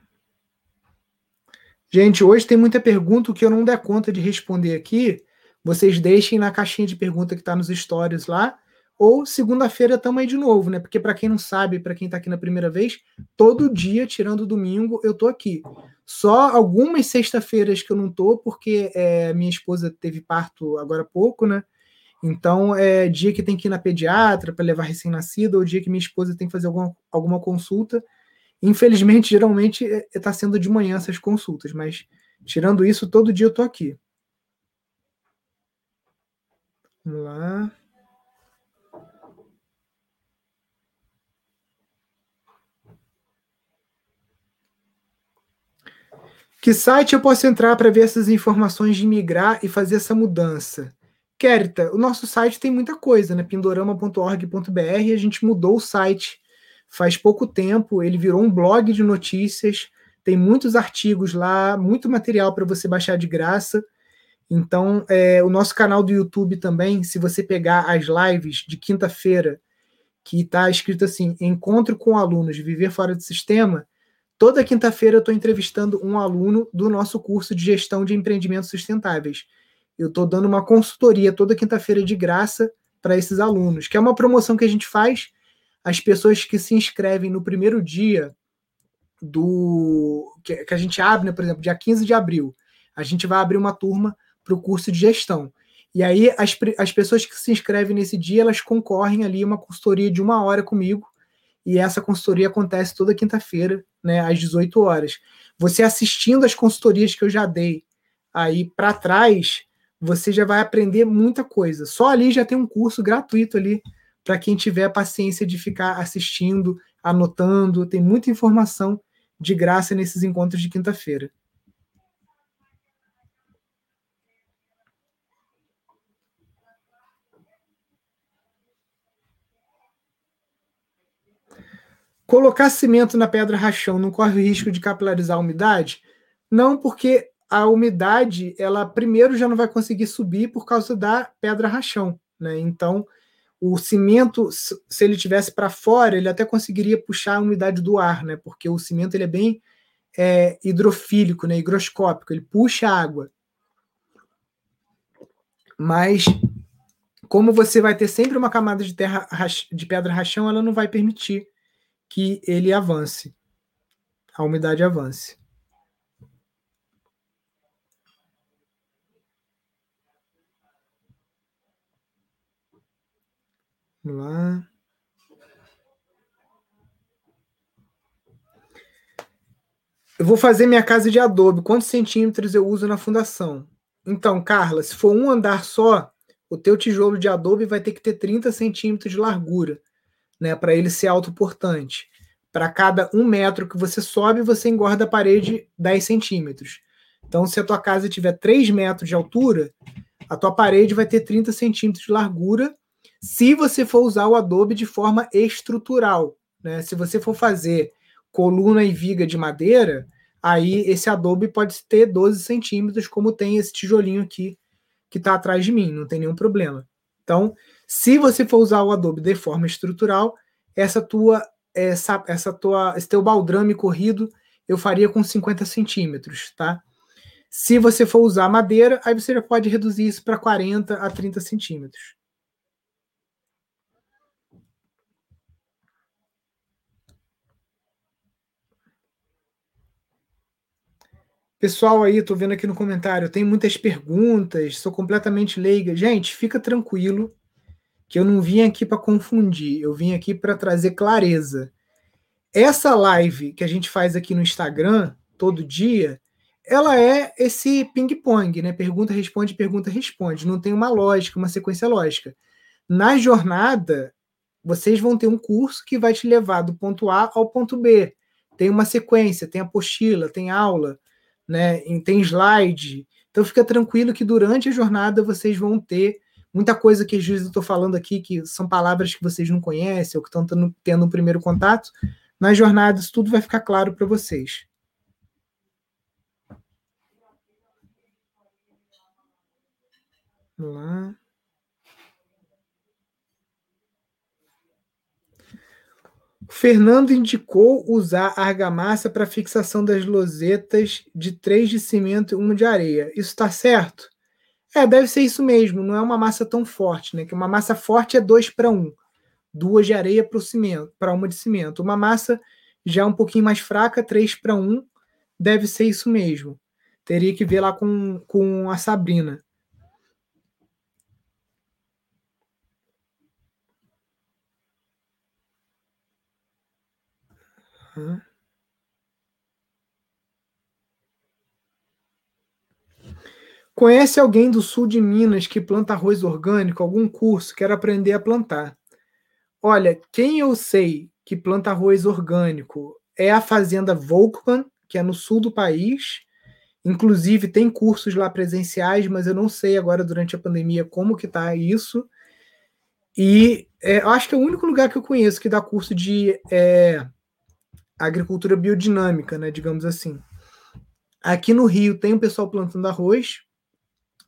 Gente, hoje tem muita pergunta que eu não der conta de responder aqui. Vocês deixem na caixinha de pergunta que está nos stories lá ou segunda-feira estamos aí de novo, né? Porque para quem não sabe, para quem está aqui na primeira vez, todo dia, tirando domingo, eu tô aqui. Só algumas sexta-feiras que eu não tô, porque é, minha esposa teve parto agora há pouco, né? Então, é dia que tem que ir na pediatra para levar recém-nascido, ou dia que minha esposa tem que fazer alguma, alguma consulta. Infelizmente, geralmente está é, sendo de manhã essas consultas, mas tirando isso, todo dia eu tô aqui. Vamos lá. Que site eu posso entrar para ver essas informações de migrar e fazer essa mudança? Kerita, o nosso site tem muita coisa, né? pindorama.org.br, a gente mudou o site faz pouco tempo, ele virou um blog de notícias, tem muitos artigos lá, muito material para você baixar de graça. Então, é, o nosso canal do YouTube também, se você pegar as lives de quinta-feira, que está escrito assim: Encontro com alunos, viver fora do sistema, Toda quinta-feira eu estou entrevistando um aluno do nosso curso de gestão de empreendimentos sustentáveis. Eu estou dando uma consultoria toda quinta-feira de graça para esses alunos, que é uma promoção que a gente faz. As pessoas que se inscrevem no primeiro dia do que, que a gente abre, né, por exemplo, dia 15 de abril, a gente vai abrir uma turma para o curso de gestão. E aí as, as pessoas que se inscrevem nesse dia, elas concorrem ali uma consultoria de uma hora comigo, e essa consultoria acontece toda quinta-feira, né, às 18 horas. Você assistindo as consultorias que eu já dei aí para trás, você já vai aprender muita coisa. Só ali já tem um curso gratuito ali para quem tiver paciência de ficar assistindo, anotando, tem muita informação de graça nesses encontros de quinta-feira. Colocar cimento na pedra rachão não corre o risco de capilarizar a umidade? Não, porque a umidade, ela primeiro já não vai conseguir subir por causa da pedra rachão, né? Então, o cimento, se ele tivesse para fora, ele até conseguiria puxar a umidade do ar, né? Porque o cimento ele é bem é, hidrofílico, né? Higroscópico, ele puxa água. Mas como você vai ter sempre uma camada de terra de pedra rachão, ela não vai permitir que ele avance, a umidade avance. Vamos lá. Eu vou fazer minha casa de adobe. Quantos centímetros eu uso na fundação? Então, Carla, se for um andar só, o teu tijolo de adobe vai ter que ter 30 centímetros de largura né, para ele ser autoportante. Para cada um metro que você sobe, você engorda a parede 10 centímetros. Então, se a tua casa tiver 3 metros de altura, a tua parede vai ter 30 centímetros de largura, se você for usar o adobe de forma estrutural. Né? Se você for fazer coluna e viga de madeira, aí esse adobe pode ter 12 centímetros, como tem esse tijolinho aqui que está atrás de mim, não tem nenhum problema. Então, se você for usar o Adobe de forma estrutural, essa tua, essa, essa tua, esse teu baldrame corrido eu faria com 50 centímetros, tá? Se você for usar madeira, aí você já pode reduzir isso para 40 a 30 centímetros. Pessoal aí, tô vendo aqui no comentário, tem muitas perguntas, sou completamente leiga. Gente, fica tranquilo, que eu não vim aqui para confundir, eu vim aqui para trazer clareza. Essa live que a gente faz aqui no Instagram todo dia, ela é esse ping-pong, né? Pergunta, responde, pergunta, responde. Não tem uma lógica, uma sequência lógica. Na jornada, vocês vão ter um curso que vai te levar do ponto A ao ponto B. Tem uma sequência, tem apostila, tem aula, né? Tem slide. Então fica tranquilo que durante a jornada vocês vão ter muita coisa que às vezes eu estou falando aqui, que são palavras que vocês não conhecem ou que estão tendo, tendo um primeiro contato, nas jornadas tudo vai ficar claro para vocês. Vamos lá. O Fernando indicou usar argamassa para fixação das losetas de três de cimento e uma de areia. Isso está certo? É, deve ser isso mesmo. Não é uma massa tão forte, né? Que uma massa forte é 2 para 1. Duas de areia para cimento, para uma de cimento. Uma massa já um pouquinho mais fraca, 3 para 1, deve ser isso mesmo. Teria que ver lá com, com a Sabrina. Hum. Conhece alguém do sul de Minas que planta arroz orgânico? Algum curso? Quero aprender a plantar. Olha, quem eu sei que planta arroz orgânico é a fazenda Volkmann, que é no sul do país. Inclusive tem cursos lá presenciais, mas eu não sei agora durante a pandemia como que tá isso. E é, acho que é o único lugar que eu conheço que dá curso de é, agricultura biodinâmica, né, digamos assim. Aqui no Rio tem o pessoal plantando arroz,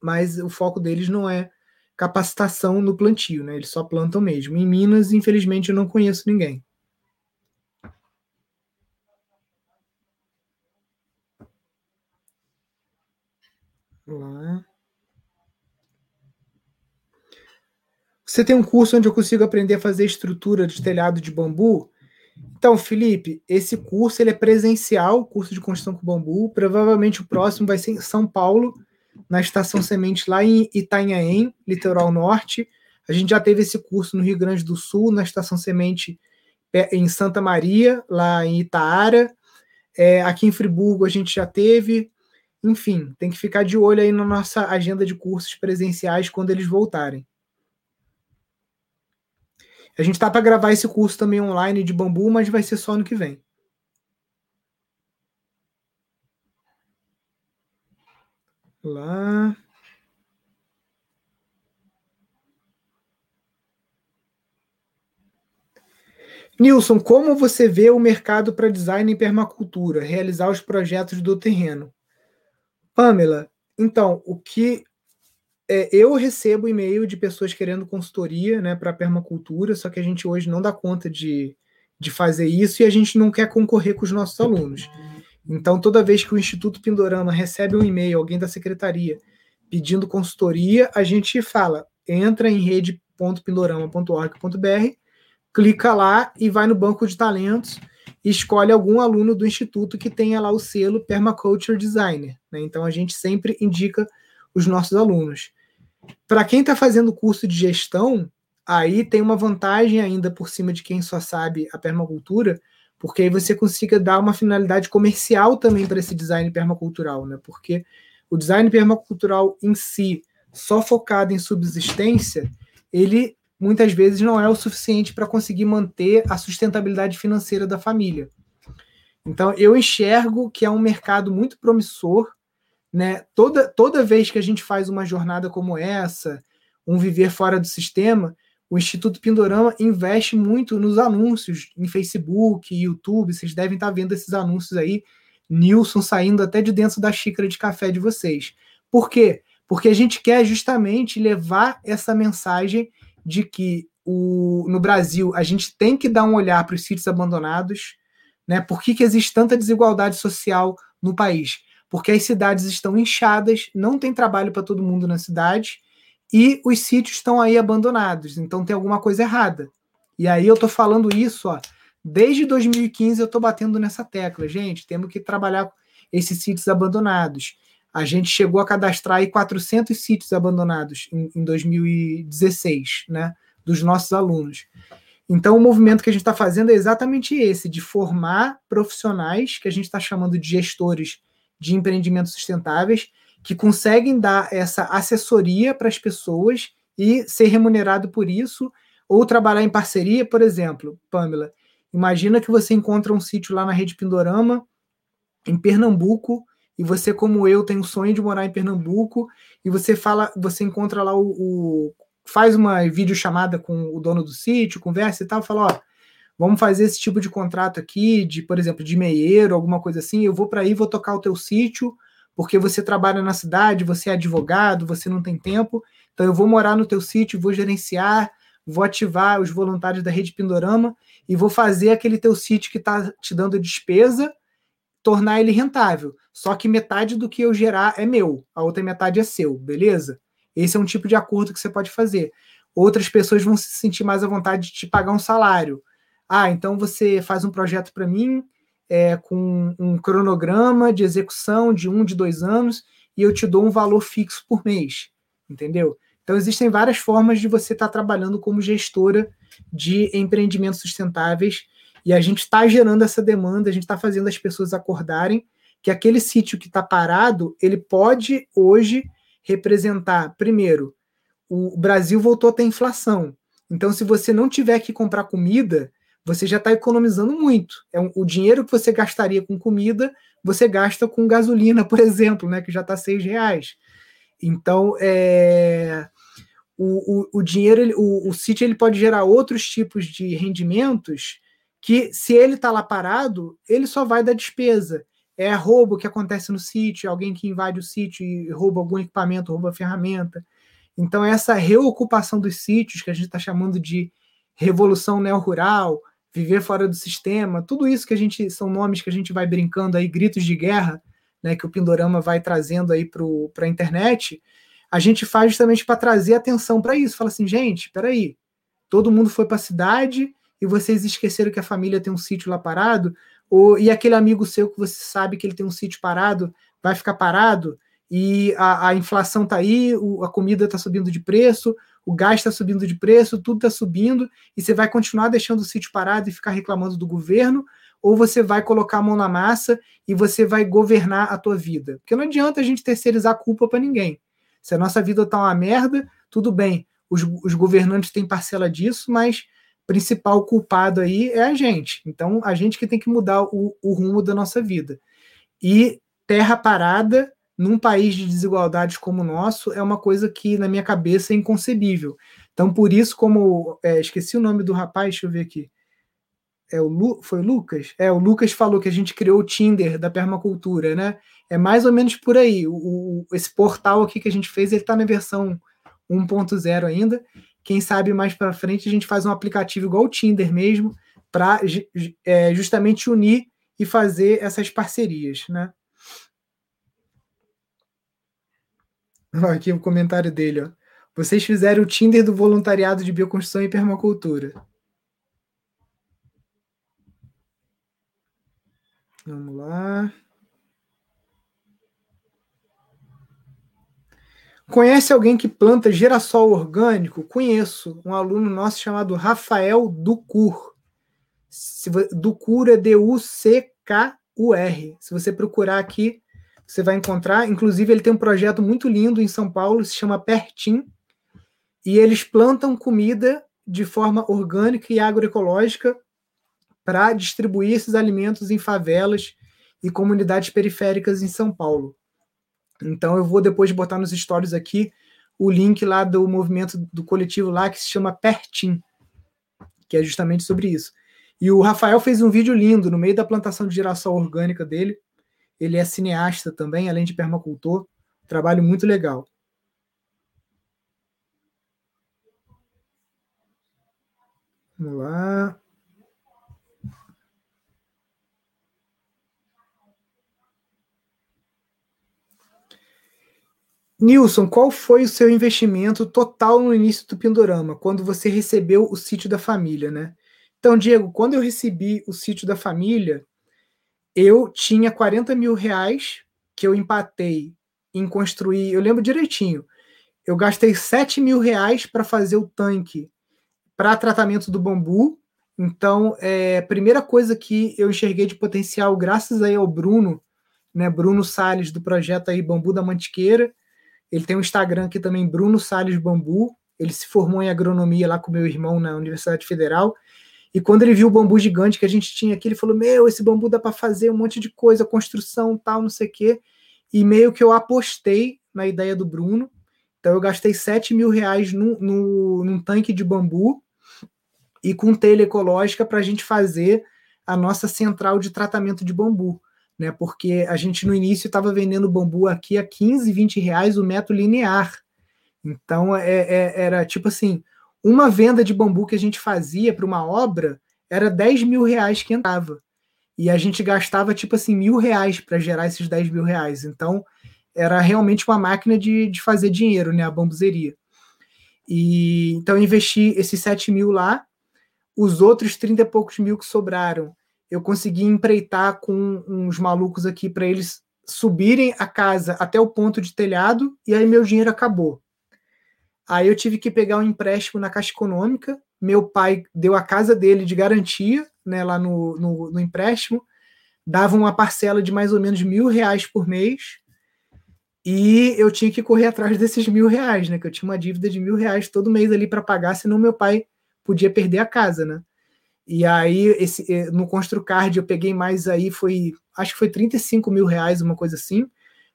mas o foco deles não é capacitação no plantio, né? Eles só plantam mesmo. Em Minas, infelizmente, eu não conheço ninguém. Lá. Você tem um curso onde eu consigo aprender a fazer estrutura de telhado de bambu? Então, Felipe, esse curso ele é presencial, curso de construção com bambu. Provavelmente o próximo vai ser em São Paulo, na Estação Semente lá em Itanhaém, litoral norte. A gente já teve esse curso no Rio Grande do Sul, na Estação Semente em Santa Maria, lá em Itaara. É, aqui em Friburgo a gente já teve. Enfim, tem que ficar de olho aí na nossa agenda de cursos presenciais quando eles voltarem. A gente tá para gravar esse curso também online de bambu, mas vai ser só ano que vem. Lá. Nilson, como você vê o mercado para design em permacultura, realizar os projetos do terreno? Pamela, então, o que é, eu recebo e-mail de pessoas querendo consultoria né, para permacultura, só que a gente hoje não dá conta de, de fazer isso e a gente não quer concorrer com os nossos alunos. Então, toda vez que o Instituto Pindorama recebe um e-mail, alguém da secretaria, pedindo consultoria, a gente fala, entra em rede.pindorama.org.br clica lá e vai no banco de talentos e escolhe algum aluno do instituto que tenha lá o selo Permaculture Designer. Né? Então a gente sempre indica os nossos alunos. Para quem está fazendo curso de gestão, aí tem uma vantagem ainda por cima de quem só sabe a permacultura, porque aí você consiga dar uma finalidade comercial também para esse design permacultural, né? Porque o design permacultural em si, só focado em subsistência, ele muitas vezes não é o suficiente para conseguir manter a sustentabilidade financeira da família. Então, eu enxergo que é um mercado muito promissor. Né? Toda, toda vez que a gente faz uma jornada como essa, um viver fora do sistema, o Instituto Pindorama investe muito nos anúncios em Facebook, YouTube. Vocês devem estar vendo esses anúncios aí. Nilson saindo até de dentro da xícara de café de vocês. Por quê? Porque a gente quer justamente levar essa mensagem de que o, no Brasil a gente tem que dar um olhar para os sítios abandonados. Né? Por que, que existe tanta desigualdade social no país? Porque as cidades estão inchadas, não tem trabalho para todo mundo na cidade e os sítios estão aí abandonados. Então tem alguma coisa errada. E aí eu estou falando isso, ó, desde 2015 eu estou batendo nessa tecla. Gente, temos que trabalhar esses sítios abandonados. A gente chegou a cadastrar aí 400 sítios abandonados em, em 2016, né, dos nossos alunos. Então, o movimento que a gente está fazendo é exatamente esse, de formar profissionais, que a gente está chamando de gestores de empreendimentos sustentáveis, que conseguem dar essa assessoria para as pessoas e ser remunerado por isso, ou trabalhar em parceria, por exemplo, Pamela, imagina que você encontra um sítio lá na Rede Pindorama, em Pernambuco, e você, como eu, tem o sonho de morar em Pernambuco, e você fala, você encontra lá o, o faz uma videochamada com o dono do sítio, conversa e tal, fala, ó, vamos fazer esse tipo de contrato aqui, de, por exemplo, de meieiro, alguma coisa assim, eu vou para aí, vou tocar o teu sítio, porque você trabalha na cidade, você é advogado, você não tem tempo, então eu vou morar no teu sítio, vou gerenciar, vou ativar os voluntários da Rede Pindorama e vou fazer aquele teu sítio que está te dando despesa tornar ele rentável. Só que metade do que eu gerar é meu, a outra metade é seu, beleza? Esse é um tipo de acordo que você pode fazer. Outras pessoas vão se sentir mais à vontade de te pagar um salário. Ah, então você faz um projeto para mim é, com um cronograma de execução de um, de dois anos e eu te dou um valor fixo por mês, entendeu? Então existem várias formas de você estar tá trabalhando como gestora de empreendimentos sustentáveis e a gente está gerando essa demanda, a gente está fazendo as pessoas acordarem que aquele sítio que está parado, ele pode hoje representar, primeiro, o Brasil voltou a ter inflação. Então, se você não tiver que comprar comida, você já está economizando muito. É um, o dinheiro que você gastaria com comida, você gasta com gasolina, *laughs* por exemplo, né, que já está seis reais. Então, é, o, o, o dinheiro, ele, o, o sítio ele pode gerar outros tipos de rendimentos que se ele está lá parado, ele só vai dar despesa. É roubo que acontece no sítio, alguém que invade o sítio e rouba algum equipamento, rouba ferramenta. Então, essa reocupação dos sítios, que a gente está chamando de revolução neo-rural, viver fora do sistema, tudo isso que a gente são nomes que a gente vai brincando aí, gritos de guerra, né, que o Pindorama vai trazendo aí para a internet, a gente faz justamente para trazer atenção para isso. Fala assim, gente, espera aí, todo mundo foi para a cidade, e vocês esqueceram que a família tem um sítio lá parado, ou e aquele amigo seu que você sabe que ele tem um sítio parado vai ficar parado, e a, a inflação está aí, o, a comida está subindo de preço, o gás está subindo de preço, tudo está subindo, e você vai continuar deixando o sítio parado e ficar reclamando do governo, ou você vai colocar a mão na massa e você vai governar a tua vida? Porque não adianta a gente terceirizar a culpa para ninguém. Se a nossa vida está uma merda, tudo bem, os, os governantes têm parcela disso, mas principal culpado aí é a gente. Então, a gente que tem que mudar o, o rumo da nossa vida. E terra parada num país de desigualdades como o nosso é uma coisa que na minha cabeça é inconcebível. Então, por isso, como é, esqueci o nome do rapaz, deixa eu ver aqui. É o Lu, foi o Lucas? É, o Lucas falou que a gente criou o Tinder da permacultura, né? É mais ou menos por aí. O, o esse portal aqui que a gente fez, ele está na versão 1.0 ainda. Quem sabe mais para frente a gente faz um aplicativo igual o Tinder mesmo, para é, justamente unir e fazer essas parcerias, né? Aqui o comentário dele, ó. Vocês fizeram o Tinder do voluntariado de bioconstrução e permacultura. Vamos lá. Conhece alguém que planta girassol orgânico? Conheço. Um aluno nosso chamado Rafael Ducur. Ducur é D-U-C-K-U-R. Se você procurar aqui, você vai encontrar. Inclusive, ele tem um projeto muito lindo em São Paulo, se chama Pertim, e eles plantam comida de forma orgânica e agroecológica para distribuir esses alimentos em favelas e comunidades periféricas em São Paulo. Então, eu vou depois botar nos stories aqui o link lá do movimento do coletivo lá que se chama Pertim, que é justamente sobre isso. E o Rafael fez um vídeo lindo no meio da plantação de girassol orgânica dele, ele é cineasta também, além de permacultor. Trabalho muito legal. Vamos lá. Nilson, qual foi o seu investimento total no início do Pindorama, quando você recebeu o sítio da família, né? Então, Diego, quando eu recebi o sítio da família, eu tinha 40 mil reais que eu empatei em construir. Eu lembro direitinho. Eu gastei 7 mil reais para fazer o tanque para tratamento do bambu. Então, é, primeira coisa que eu enxerguei de potencial, graças aí ao Bruno, né, Bruno Sales do projeto aí Bambu da Mantiqueira. Ele tem um Instagram aqui também, Bruno Sales Bambu. Ele se formou em agronomia lá com meu irmão na Universidade Federal. E quando ele viu o bambu gigante que a gente tinha aqui, ele falou: Meu, esse bambu dá para fazer um monte de coisa, construção, tal, não sei o quê. E meio que eu apostei na ideia do Bruno. Então eu gastei 7 mil reais no, no, num tanque de bambu e com telha ecológica para a gente fazer a nossa central de tratamento de bambu. Né, porque a gente no início estava vendendo bambu aqui a 15, 20 reais o metro linear. Então é, é, era tipo assim, uma venda de bambu que a gente fazia para uma obra era 10 mil reais que entrava. E a gente gastava, tipo assim, mil reais para gerar esses 10 mil reais. Então, era realmente uma máquina de, de fazer dinheiro, né? A bambuzeria. E, então, eu investi esses 7 mil lá. Os outros 30 e poucos mil que sobraram, eu consegui empreitar com uns malucos aqui para eles subirem a casa até o ponto de telhado, e aí meu dinheiro acabou. Aí eu tive que pegar um empréstimo na Caixa Econômica. Meu pai deu a casa dele de garantia, né, lá no, no, no empréstimo. Dava uma parcela de mais ou menos mil reais por mês. E eu tinha que correr atrás desses mil reais, né? Que eu tinha uma dívida de mil reais todo mês ali para pagar, senão meu pai podia perder a casa, né? E aí, esse, eh, no Construcard, eu peguei mais aí, foi, acho que foi 35 mil reais, uma coisa assim.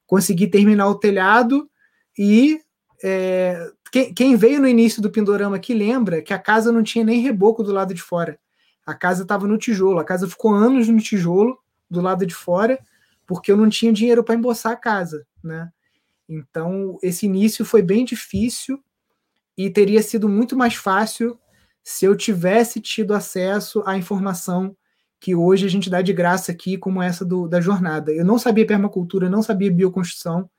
Consegui terminar o telhado e é, quem, quem, veio no início do Pindorama aqui lembra que a casa não tinha nem reboco do lado de fora. A casa estava no tijolo. A casa ficou anos no tijolo do lado de fora, porque eu não tinha dinheiro para emboçar a casa, né? Então, esse início foi bem difícil e teria sido muito mais fácil se eu tivesse tido acesso à informação que hoje a gente dá de graça aqui, como essa do, da jornada. Eu não sabia permacultura, não sabia bioconstrução,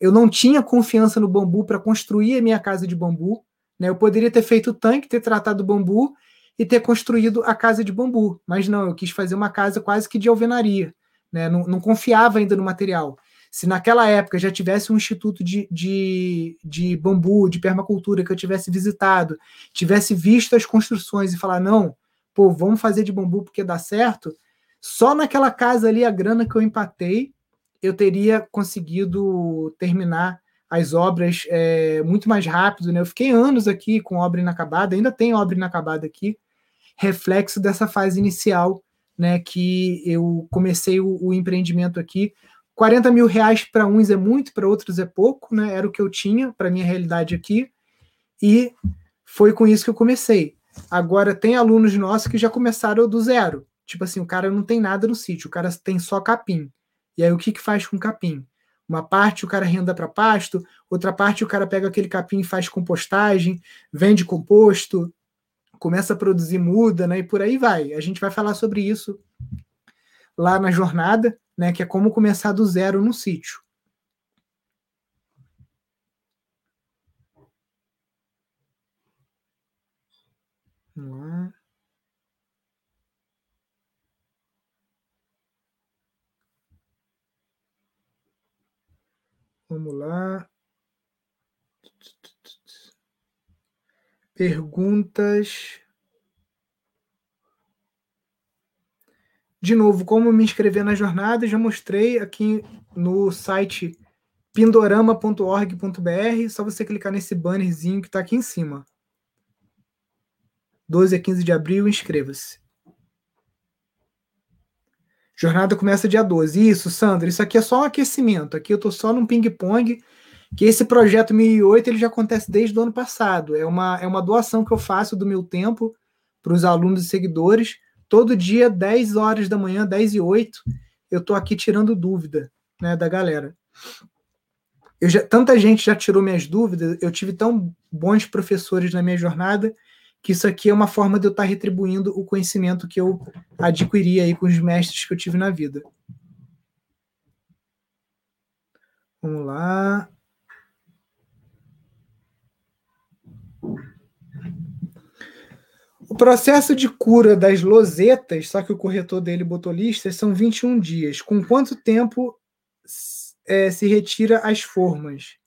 eu não tinha confiança no bambu para construir a minha casa de bambu. Né? Eu poderia ter feito o tanque, ter tratado o bambu e ter construído a casa de bambu. Mas não, eu quis fazer uma casa quase que de alvenaria. Né? Não, não confiava ainda no material. Se naquela época já tivesse um instituto de, de, de bambu, de permacultura, que eu tivesse visitado, tivesse visto as construções e falar, não, pô, vamos fazer de bambu porque dá certo, só naquela casa ali, a grana que eu empatei, eu teria conseguido terminar as obras é, muito mais rápido. Né? Eu fiquei anos aqui com obra inacabada, ainda tem obra inacabada aqui, reflexo dessa fase inicial né, que eu comecei o, o empreendimento aqui 40 mil reais para uns é muito, para outros é pouco, né? Era o que eu tinha para minha realidade aqui. E foi com isso que eu comecei. Agora tem alunos nossos que já começaram do zero. Tipo assim, o cara não tem nada no sítio, o cara tem só capim. E aí o que, que faz com capim? Uma parte o cara renda para pasto, outra parte o cara pega aquele capim e faz compostagem, vende composto, começa a produzir muda, né? E por aí vai. A gente vai falar sobre isso lá na jornada, né, que é como começar do zero no sítio. Vamos lá. Vamos lá. Perguntas. De novo, como me inscrever na jornada, já mostrei aqui no site pindorama.org.br, só você clicar nesse bannerzinho que está aqui em cima. 12 a 15 de abril, inscreva-se. Jornada começa dia 12. Isso, Sandra, isso aqui é só um aquecimento. Aqui eu estou só num ping-pong, que esse projeto 1008 ele já acontece desde o ano passado. É uma, é uma doação que eu faço do meu tempo para os alunos e seguidores todo dia, 10 horas da manhã, 10 e 8, eu tô aqui tirando dúvida né, da galera. Já, tanta gente já tirou minhas dúvidas, eu tive tão bons professores na minha jornada, que isso aqui é uma forma de eu estar retribuindo o conhecimento que eu adquiri aí com os mestres que eu tive na vida. Vamos lá. O processo de cura das losetas, só que o corretor dele botou listas, são 21 dias. Com quanto tempo é, se retira as formas?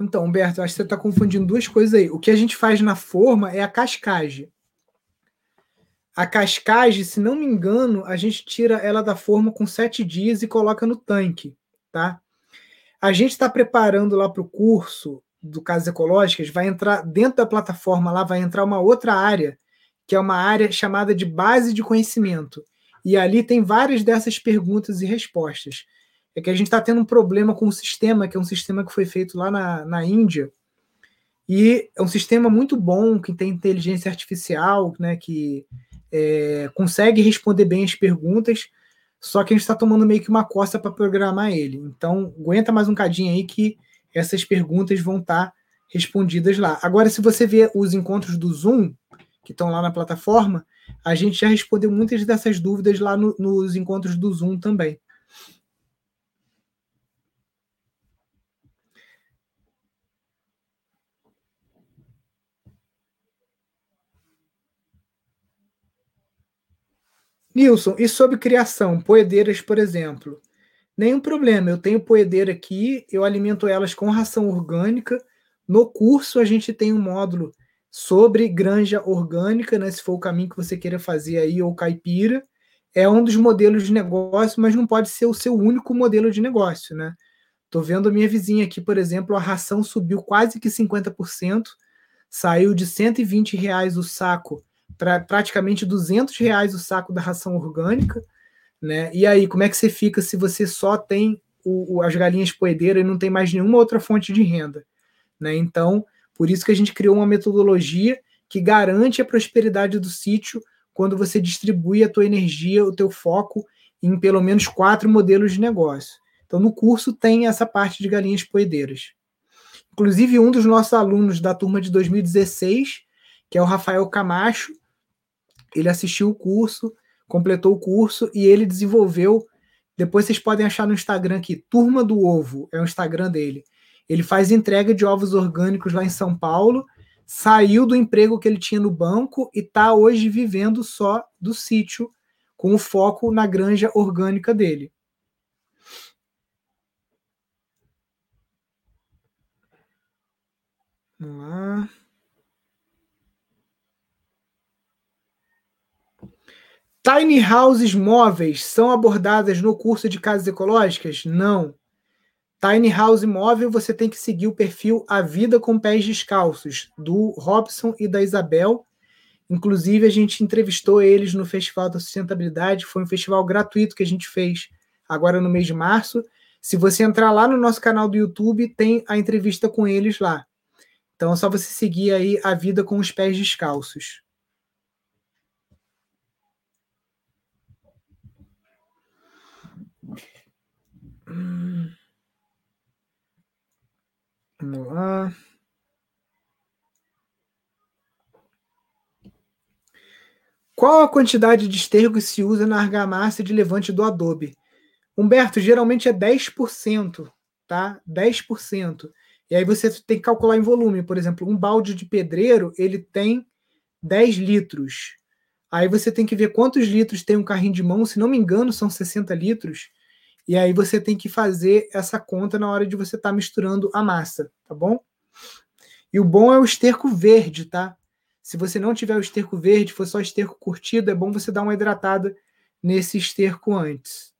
Então, Humberto, acho que você está confundindo duas coisas aí. O que a gente faz na forma é a cascagem. A cascagem, se não me engano, a gente tira ela da forma com sete dias e coloca no tanque, tá? A gente está preparando lá para o curso do Casas Ecológicas, vai entrar dentro da plataforma lá, vai entrar uma outra área, que é uma área chamada de base de conhecimento. E ali tem várias dessas perguntas e respostas. É que a gente está tendo um problema com o sistema, que é um sistema que foi feito lá na, na Índia. E é um sistema muito bom, que tem inteligência artificial, né, que é, consegue responder bem as perguntas, só que a gente está tomando meio que uma costa para programar ele. Então, aguenta mais um cadinho aí que essas perguntas vão estar tá respondidas lá. Agora, se você ver os encontros do Zoom, que estão lá na plataforma, a gente já respondeu muitas dessas dúvidas lá no, nos encontros do Zoom também. Nilson, e sobre criação, poedeiras, por exemplo? Nenhum problema. Eu tenho poedeira aqui, eu alimento elas com ração orgânica. No curso, a gente tem um módulo sobre granja orgânica, né? Se for o caminho que você queira fazer aí, ou caipira. É um dos modelos de negócio, mas não pode ser o seu único modelo de negócio, né? Tô vendo a minha vizinha aqui, por exemplo, a ração subiu quase que 50%, saiu de 120 reais o saco para praticamente 200 reais o saco da ração orgânica. Né? E aí, como é que você fica se você só tem o, o, as galinhas poedeiras e não tem mais nenhuma outra fonte de renda? Né? Então, por isso que a gente criou uma metodologia que garante a prosperidade do sítio quando você distribui a tua energia, o teu foco em pelo menos quatro modelos de negócio. Então, no curso tem essa parte de galinhas poedeiras. Inclusive, um dos nossos alunos da turma de 2016, que é o Rafael Camacho, ele assistiu o curso, completou o curso e ele desenvolveu. Depois vocês podem achar no Instagram aqui, Turma do Ovo, é o Instagram dele. Ele faz entrega de ovos orgânicos lá em São Paulo, saiu do emprego que ele tinha no banco e está hoje vivendo só do sítio, com o foco na granja orgânica dele. Vamos lá. Tiny houses móveis são abordadas no curso de casas ecológicas? Não. Tiny house móvel, você tem que seguir o perfil A Vida com Pés Descalços, do Robson e da Isabel. Inclusive, a gente entrevistou eles no Festival da Sustentabilidade. Foi um festival gratuito que a gente fez agora no mês de março. Se você entrar lá no nosso canal do YouTube, tem a entrevista com eles lá. Então é só você seguir aí a vida com os pés descalços. Vamos lá. Qual a quantidade de esterco que se usa na argamassa de levante do Adobe? Humberto, geralmente é 10%, tá? 10%. E aí você tem que calcular em volume. Por exemplo, um balde de pedreiro, ele tem 10 litros. Aí você tem que ver quantos litros tem um carrinho de mão. Se não me engano, são 60 litros. E aí você tem que fazer essa conta na hora de você estar tá misturando a massa, tá bom? E o bom é o esterco verde, tá? Se você não tiver o esterco verde, for só esterco curtido, é bom você dar uma hidratada nesse esterco antes.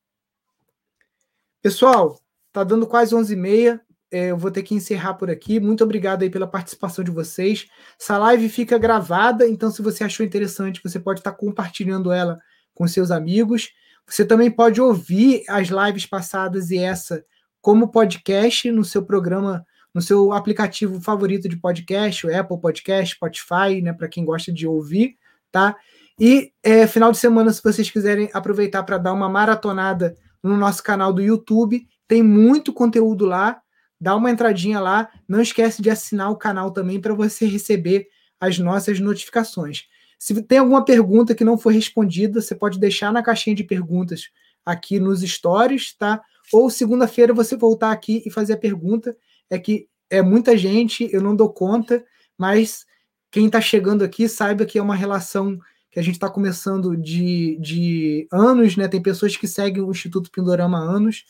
Pessoal, tá dando quase 11h30. É, eu vou ter que encerrar por aqui. Muito obrigado aí pela participação de vocês. Essa live fica gravada, então se você achou interessante, você pode estar compartilhando ela com seus amigos. Você também pode ouvir as lives passadas e essa como podcast no seu programa, no seu aplicativo favorito de podcast, o Apple Podcast, Spotify, né, para quem gosta de ouvir, tá? E é, final de semana, se vocês quiserem aproveitar para dar uma maratonada no nosso canal do YouTube. Tem muito conteúdo lá. Dá uma entradinha lá. Não esquece de assinar o canal também para você receber as nossas notificações. Se tem alguma pergunta que não foi respondida, você pode deixar na caixinha de perguntas aqui nos stories, tá? Ou segunda-feira você voltar aqui e fazer a pergunta. É que é muita gente, eu não dou conta, mas quem está chegando aqui saiba que é uma relação que a gente está começando de, de anos, né? Tem pessoas que seguem o Instituto Pindorama há anos.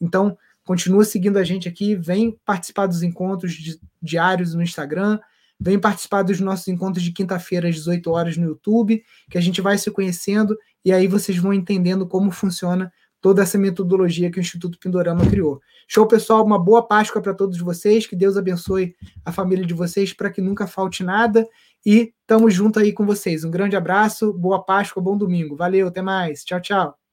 Então, continua seguindo a gente aqui, vem participar dos encontros diários no Instagram, vem participar dos nossos encontros de quinta-feira às 18 horas no YouTube, que a gente vai se conhecendo e aí vocês vão entendendo como funciona toda essa metodologia que o Instituto Pindorama criou. Show, pessoal, uma boa Páscoa para todos vocês, que Deus abençoe a família de vocês para que nunca falte nada e estamos junto aí com vocês. Um grande abraço, boa Páscoa, bom domingo. Valeu, até mais. Tchau, tchau.